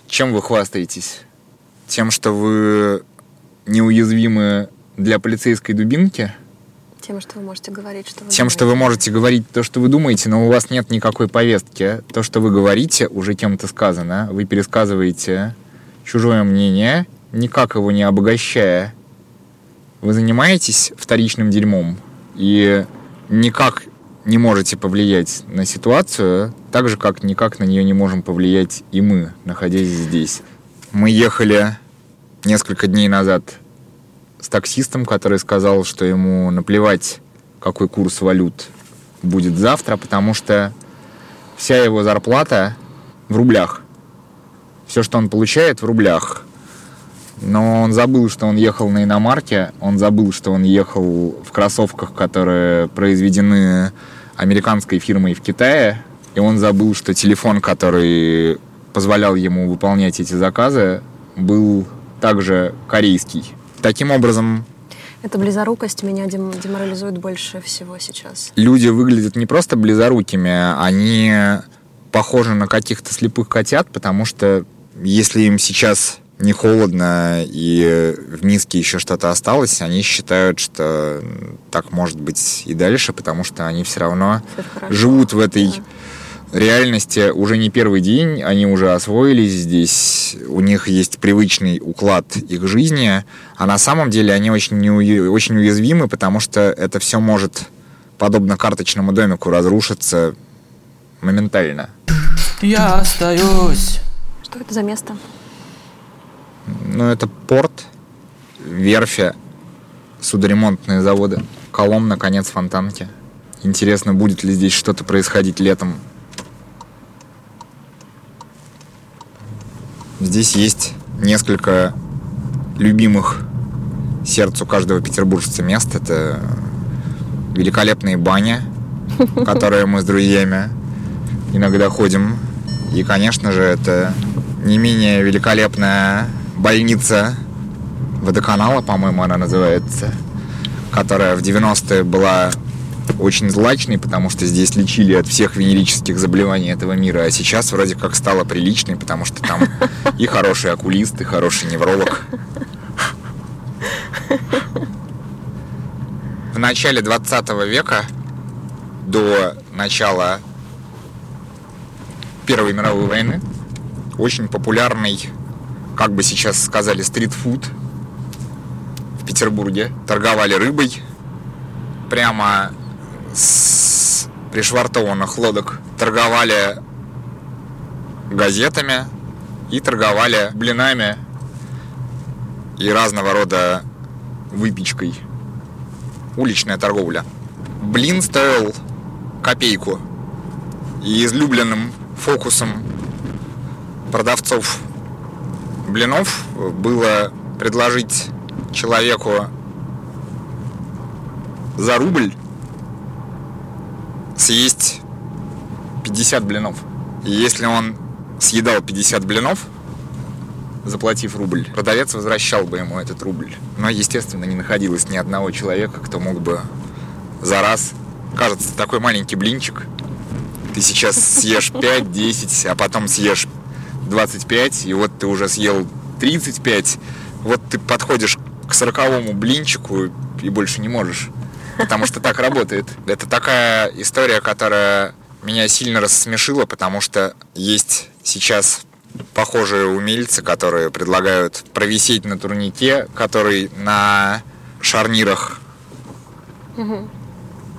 чем вы хвастаетесь? Тем, что вы неуязвимы для полицейской дубинки. Тем, что вы можете говорить, что вы Тем, что вы можете говорить то, что вы думаете, но у вас нет никакой повестки. То, что вы говорите, уже кем-то сказано. Вы пересказываете чужое мнение, никак его не обогащая. Вы занимаетесь вторичным дерьмом и никак не можете повлиять на ситуацию, так же, как никак на нее не можем повлиять и мы, находясь здесь. Мы ехали несколько дней назад с таксистом, который сказал, что ему наплевать, какой курс валют будет завтра, потому что вся его зарплата в рублях. Все, что он получает, в рублях. Но он забыл, что он ехал на иномарке, он забыл, что он ехал в кроссовках, которые произведены американской фирмой в Китае, и он забыл, что телефон, который позволял ему выполнять эти заказы, был также корейский. Таким образом, Эта близорукость меня дем- деморализует больше всего сейчас. люди выглядят не просто близорукими, они похожи на каких-то слепых котят, потому что если им сейчас не холодно и в миске еще что-то осталось, они считают, что так может быть и дальше, потому что они все равно хорошо. живут в этой Да. реальности уже не первый день, они уже освоились здесь, у них есть привычный уклад их жизни, а на самом деле они очень, очень уязвимы, потому что это все может, подобно карточному домику, разрушиться моментально. Я остаюсь. Что это за место? Ну, это порт, верфи, судоремонтные заводы, Колом, наконец, фонтанки. Интересно, будет ли здесь что-то происходить летом. Здесь есть несколько любимых сердцу каждого петербуржца мест. Это великолепные бани, которые мы с друзьями иногда ходим. И, конечно же, это не менее великолепная больница водоканала, по-моему, она называется, которая в 90-е была очень злачной, потому что здесь лечили от всех венерических заболеваний этого мира, а сейчас вроде как стала приличной, потому что там и хороший окулист, и хороший невролог. В начале 20 века, до начала Первой мировой войны, очень популярный, как бы сейчас сказали, стритфуд в Петербурге. Торговали рыбой прямо с пришвартованных лодок. Торговали газетами и торговали блинами и разного рода выпечкой. Уличная торговля. Блин стоил копейку. И излюбленным фокусом продавцов блинов было предложить человеку за рубль съесть 50 блинов. И если он съедал 50 блинов, заплатив рубль, продавец возвращал бы ему этот рубль. Но, естественно, не находилось ни одного человека, кто мог бы за раз... Кажется, такой маленький блинчик. Ты сейчас съешь 5-10, а потом съешь 25, и вот ты уже съел 35. Вот ты подходишь к сороковому блинчику и больше не можешь. Потому что так работает. Это такая история, которая меня сильно рассмешила, потому что есть сейчас похожие умельцы, которые предлагают провисеть на турнике, который на шарнирах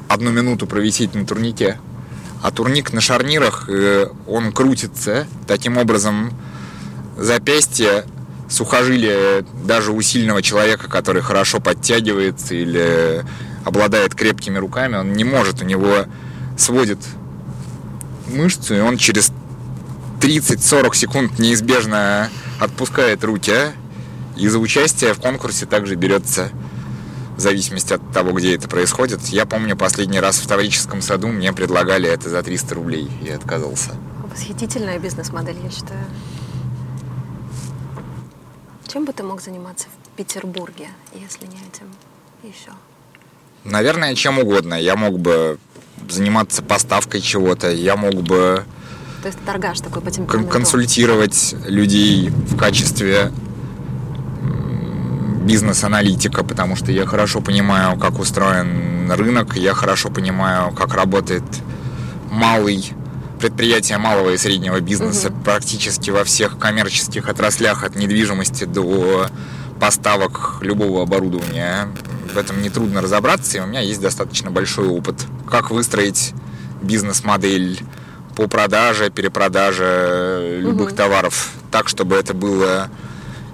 одну минуту провисеть на турнике. А турник на шарнирах, э, он крутится. Таким образом, запястье, сухожилие даже у сильного человека, который хорошо подтягивается или обладает крепкими руками, он не может, у него сводит мышцу, и он через 30-40 секунд неизбежно отпускает руки. И за участие в конкурсе также берется в зависимости от того, где это происходит. Я помню, последний раз в Таврическом саду мне предлагали это за 300 рублей. Я отказался. Восхитительная бизнес-модель, я считаю. Чем бы ты мог заниматься в Петербурге, если не этим еще? Наверное, чем угодно. Я мог бы заниматься поставкой чего-то, я мог бы То есть торгаш такой по темпераменту. консультировать людей в качестве бизнес-аналитика, потому что я хорошо понимаю, как устроен рынок, я хорошо понимаю, как работает малый предприятия малого и среднего бизнеса угу. практически во всех коммерческих отраслях от недвижимости до поставок любого оборудования. В этом нетрудно разобраться, и у меня есть достаточно большой опыт. Как выстроить бизнес-модель по продаже, перепродаже любых угу. товаров так, чтобы это было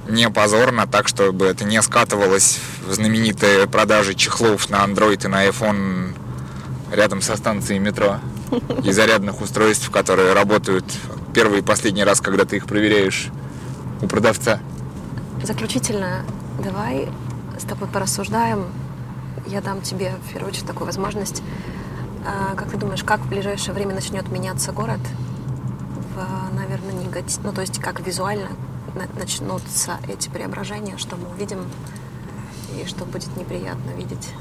не позорно, так, чтобы это не скатывалось в знаменитые продажи чехлов на Android и на iPhone рядом со станцией метро и зарядных устройств, которые работают первый и последний раз, когда ты их проверяешь у продавца. Заключительно, давай с тобой порассуждаем. Я дам тебе, в первую очередь, такую возможность. А, как ты думаешь, как в ближайшее время начнет меняться город? В, наверное, негатив... Ну, то есть, как визуально начнутся эти преображения, что мы увидим и что будет неприятно видеть.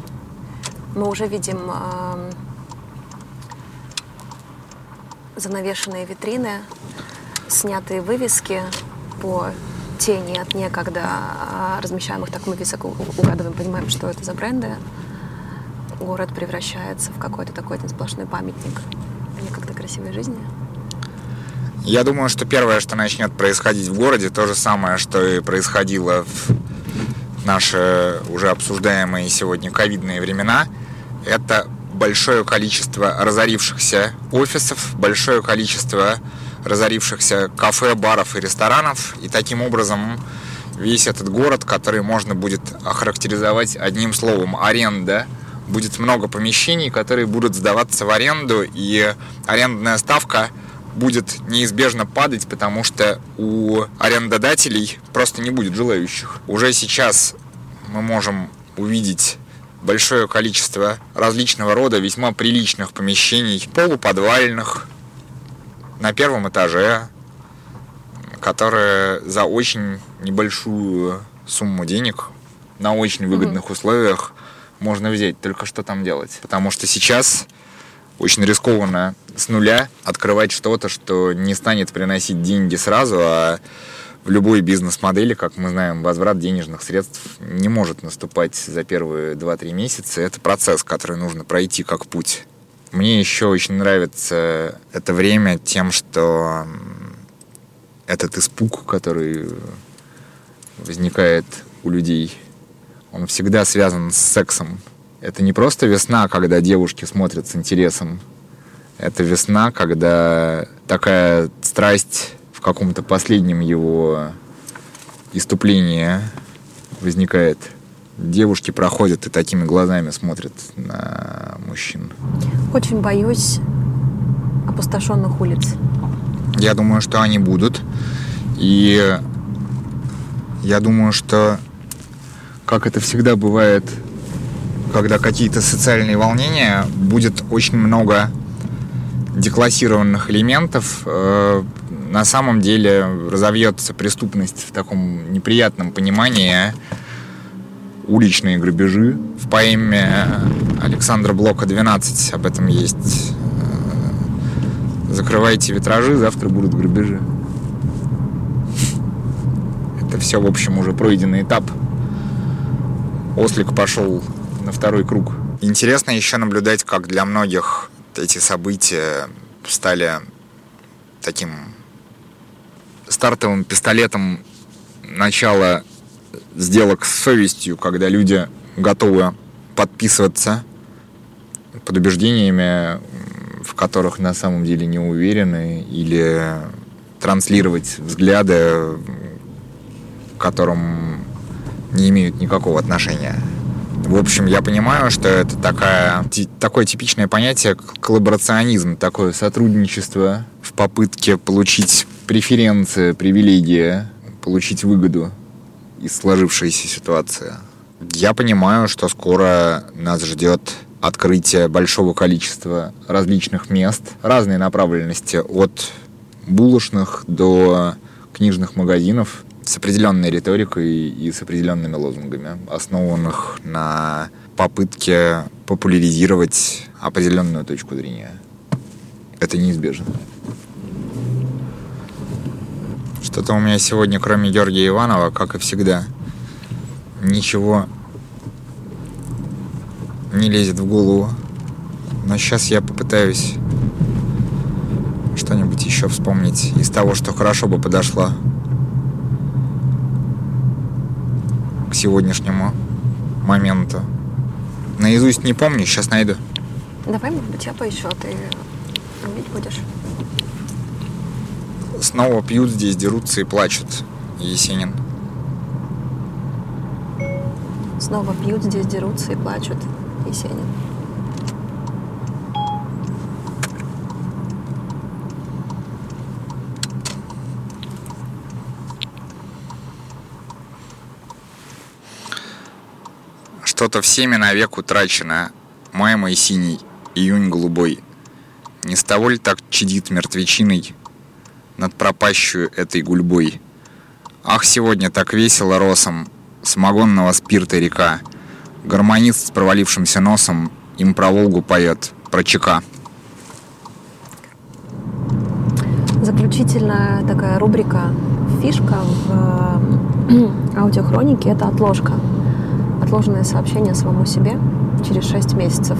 Мы уже видим занавешенные витрины, снятые вывески по тени от некогда а, размещаемых, так мы высоко угадываем, понимаем, что это за бренды. Город превращается в какой-то такой один сплошной памятник некогда красивой жизни. Я думаю, что первое, что начнет происходить в городе, то же самое, что и происходило в наши уже обсуждаемые сегодня ковидные времена, это большое количество разорившихся офисов, большое количество разорившихся кафе, баров и ресторанов. И таким образом весь этот город, который можно будет охарактеризовать одним словом аренда, будет много помещений, которые будут сдаваться в аренду, и арендная ставка будет неизбежно падать, потому что у арендодателей просто не будет желающих. Уже сейчас мы можем увидеть большое количество различного рода весьма приличных помещений, полуподвальных, на первом этаже, которые за очень небольшую сумму денег на очень выгодных mm-hmm. условиях можно взять. Только что там делать? Потому что сейчас очень рискованно с нуля открывать что-то, что не станет приносить деньги сразу, а в любой бизнес-модели, как мы знаем, возврат денежных средств не может наступать за первые 2-3 месяца. Это процесс, который нужно пройти как путь. Мне еще очень нравится это время тем, что этот испуг, который возникает у людей, он всегда связан с сексом. Это не просто весна, когда девушки смотрят с интересом. Это весна, когда такая страсть в каком-то последнем его иступлении возникает. Девушки проходят и такими глазами смотрят на мужчин. Очень боюсь опустошенных улиц. Я думаю, что они будут. И я думаю, что, как это всегда бывает, когда какие-то социальные волнения, будет очень много деклассированных элементов, э, на самом деле разовьется преступность в таком неприятном понимании уличные грабежи. В поэме Александра Блока «12» об этом есть. Закрывайте витражи, завтра будут грабежи. Это все, в общем, уже пройденный этап. Ослик пошел на второй круг. Интересно еще наблюдать, как для многих эти события стали таким стартовым пистолетом начала сделок с совестью, когда люди готовы подписываться под убеждениями, в которых на самом деле не уверены, или транслировать взгляды, к которым не имеют никакого отношения. В общем, я понимаю, что это такая, такое типичное понятие коллаборационизм, такое сотрудничество в попытке получить преференции, привилегия, получить выгоду из сложившейся ситуации. Я понимаю, что скоро нас ждет открытие большого количества различных мест, разной направленности, от булочных до книжных магазинов, с определенной риторикой и с определенными лозунгами, основанных на попытке популяризировать определенную точку зрения. Это неизбежно. Что-то у меня сегодня, кроме Георгия Иванова, как и всегда, ничего не лезет в голову. Но сейчас я попытаюсь что-нибудь еще вспомнить из того, что хорошо бы подошло к сегодняшнему моменту. Наизусть не помню, сейчас найду. Давай, может быть, я поищу, а ты бить будешь. Снова пьют здесь, дерутся и плачут. Есенин. Снова пьют здесь, дерутся и плачут. Есенин. Что-то всеми навек утрачено. Май мой синий, июнь голубой. Не с того ли так чадит мертвечиной над пропащую этой гульбой? Ах, сегодня так весело росом, самогонного спирта река. Гармонист с провалившимся носом им про Волгу поет, про ЧК. Заключительная такая рубрика, фишка в э, аудиохронике – это отложка. Отложенное сообщение самому себе через 6 месяцев.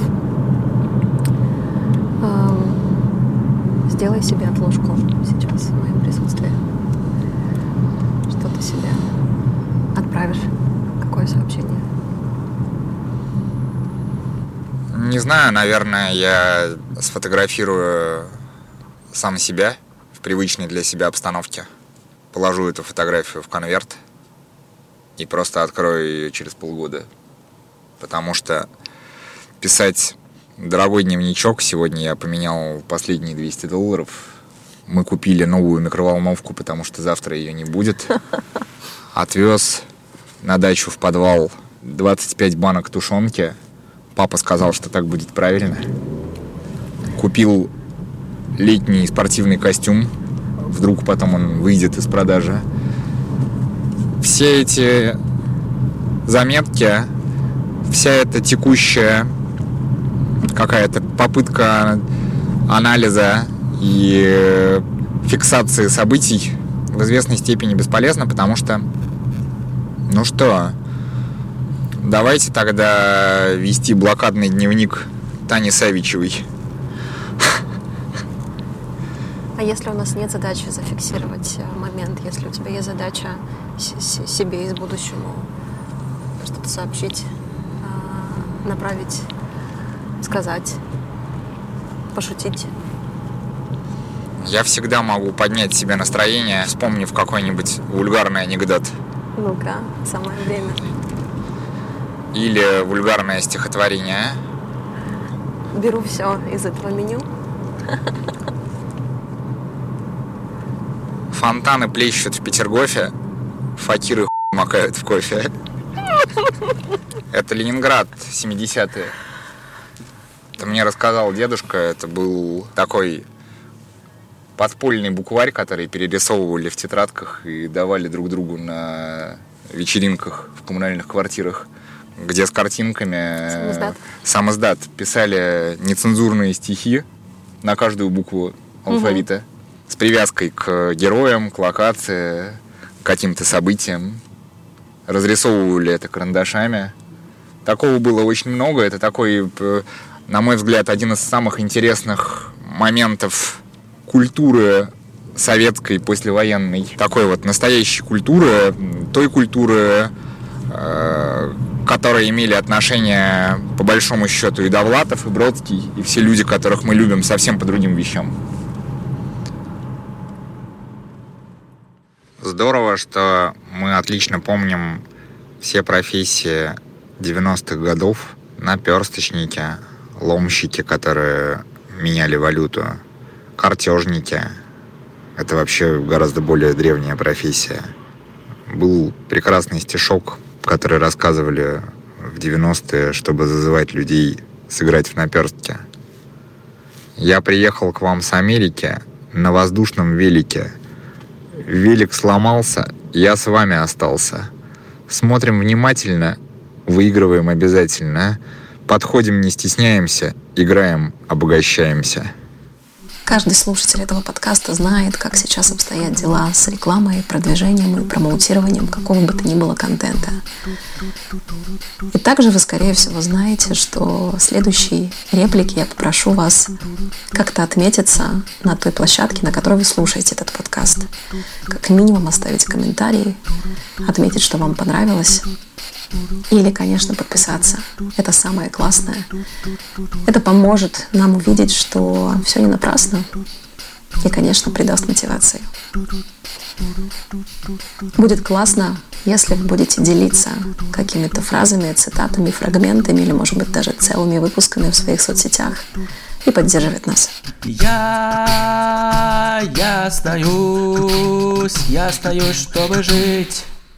Сделай себе отложку сейчас в моем присутствии. Что ты себе отправишь? Какое сообщение? Не знаю, наверное, я сфотографирую сам себя в привычной для себя обстановке. Положу эту фотографию в конверт и просто открою ее через полгода. Потому что писать дорогой дневничок сегодня я поменял последние 200 долларов. Мы купили новую микроволновку, потому что завтра ее не будет. Отвез на дачу в подвал 25 банок тушенки. Папа сказал, что так будет правильно. Купил летний спортивный костюм. Вдруг потом он выйдет из продажи. Все эти заметки, вся эта текущая какая-то попытка анализа и фиксации событий в известной степени бесполезна, потому что, ну что, давайте тогда вести блокадный дневник Тани Савичевой. А если у нас нет задачи зафиксировать э, момент, если у тебя есть задача себе из будущему что-то сообщить, а, направить, сказать, пошутить? Я всегда могу поднять себе настроение, вспомнив какой-нибудь вульгарный анекдот Ну-ка, самое время. или вульгарное стихотворение. Беру все из этого меню. Фонтаны плещут в Петергофе, факиры хуй макают в кофе. Это Ленинград, 70-е. Это мне рассказал дедушка, это был такой подпольный букварь, который перерисовывали в тетрадках и давали друг другу на вечеринках в коммунальных квартирах, где с картинками... Самоздат. Самоздат. Писали нецензурные стихи на каждую букву алфавита с привязкой к героям, к локации, к каким-то событиям. Разрисовывали это карандашами. Такого было очень много. Это такой, э, на мой взгляд, один из самых интересных моментов культуры советской послевоенной. Такой вот настоящей культуры, той культуры, э, которые имели отношение, по большому счету, и Довлатов, и Бродский, и все люди, которых мы любим совсем по другим вещам. Здорово, что мы отлично помним все профессии 90-х годов. Наперсточники, ломщики, которые меняли валюту, картежники. Это вообще гораздо более древняя профессия. Был прекрасный стишок, который рассказывали в 90-е, чтобы зазывать людей сыграть в наперстке. Я приехал к вам с Америки на воздушном велике. Велик сломался, я с вами остался. Смотрим внимательно, выигрываем обязательно. Подходим, не стесняемся, играем, обогащаемся. Каждый слушатель этого подкаста знает, как сейчас обстоят дела с рекламой, продвижением и промоутированием какого бы то ни было контента. И также вы, скорее всего, знаете, что в следующей реплике я попрошу вас как-то отметиться на той площадке, на которой вы слушаете этот подкаст. Как минимум оставить комментарий, отметить, что вам понравилось, или, конечно, подписаться. Это самое классное. Это поможет нам увидеть, что все не напрасно. И, конечно, придаст мотивации. Будет классно, если вы будете делиться какими-то фразами, цитатами, фрагментами или, может быть, даже целыми выпусками в своих соцсетях и поддерживать нас. Я, я остаюсь, я остаюсь, чтобы жить.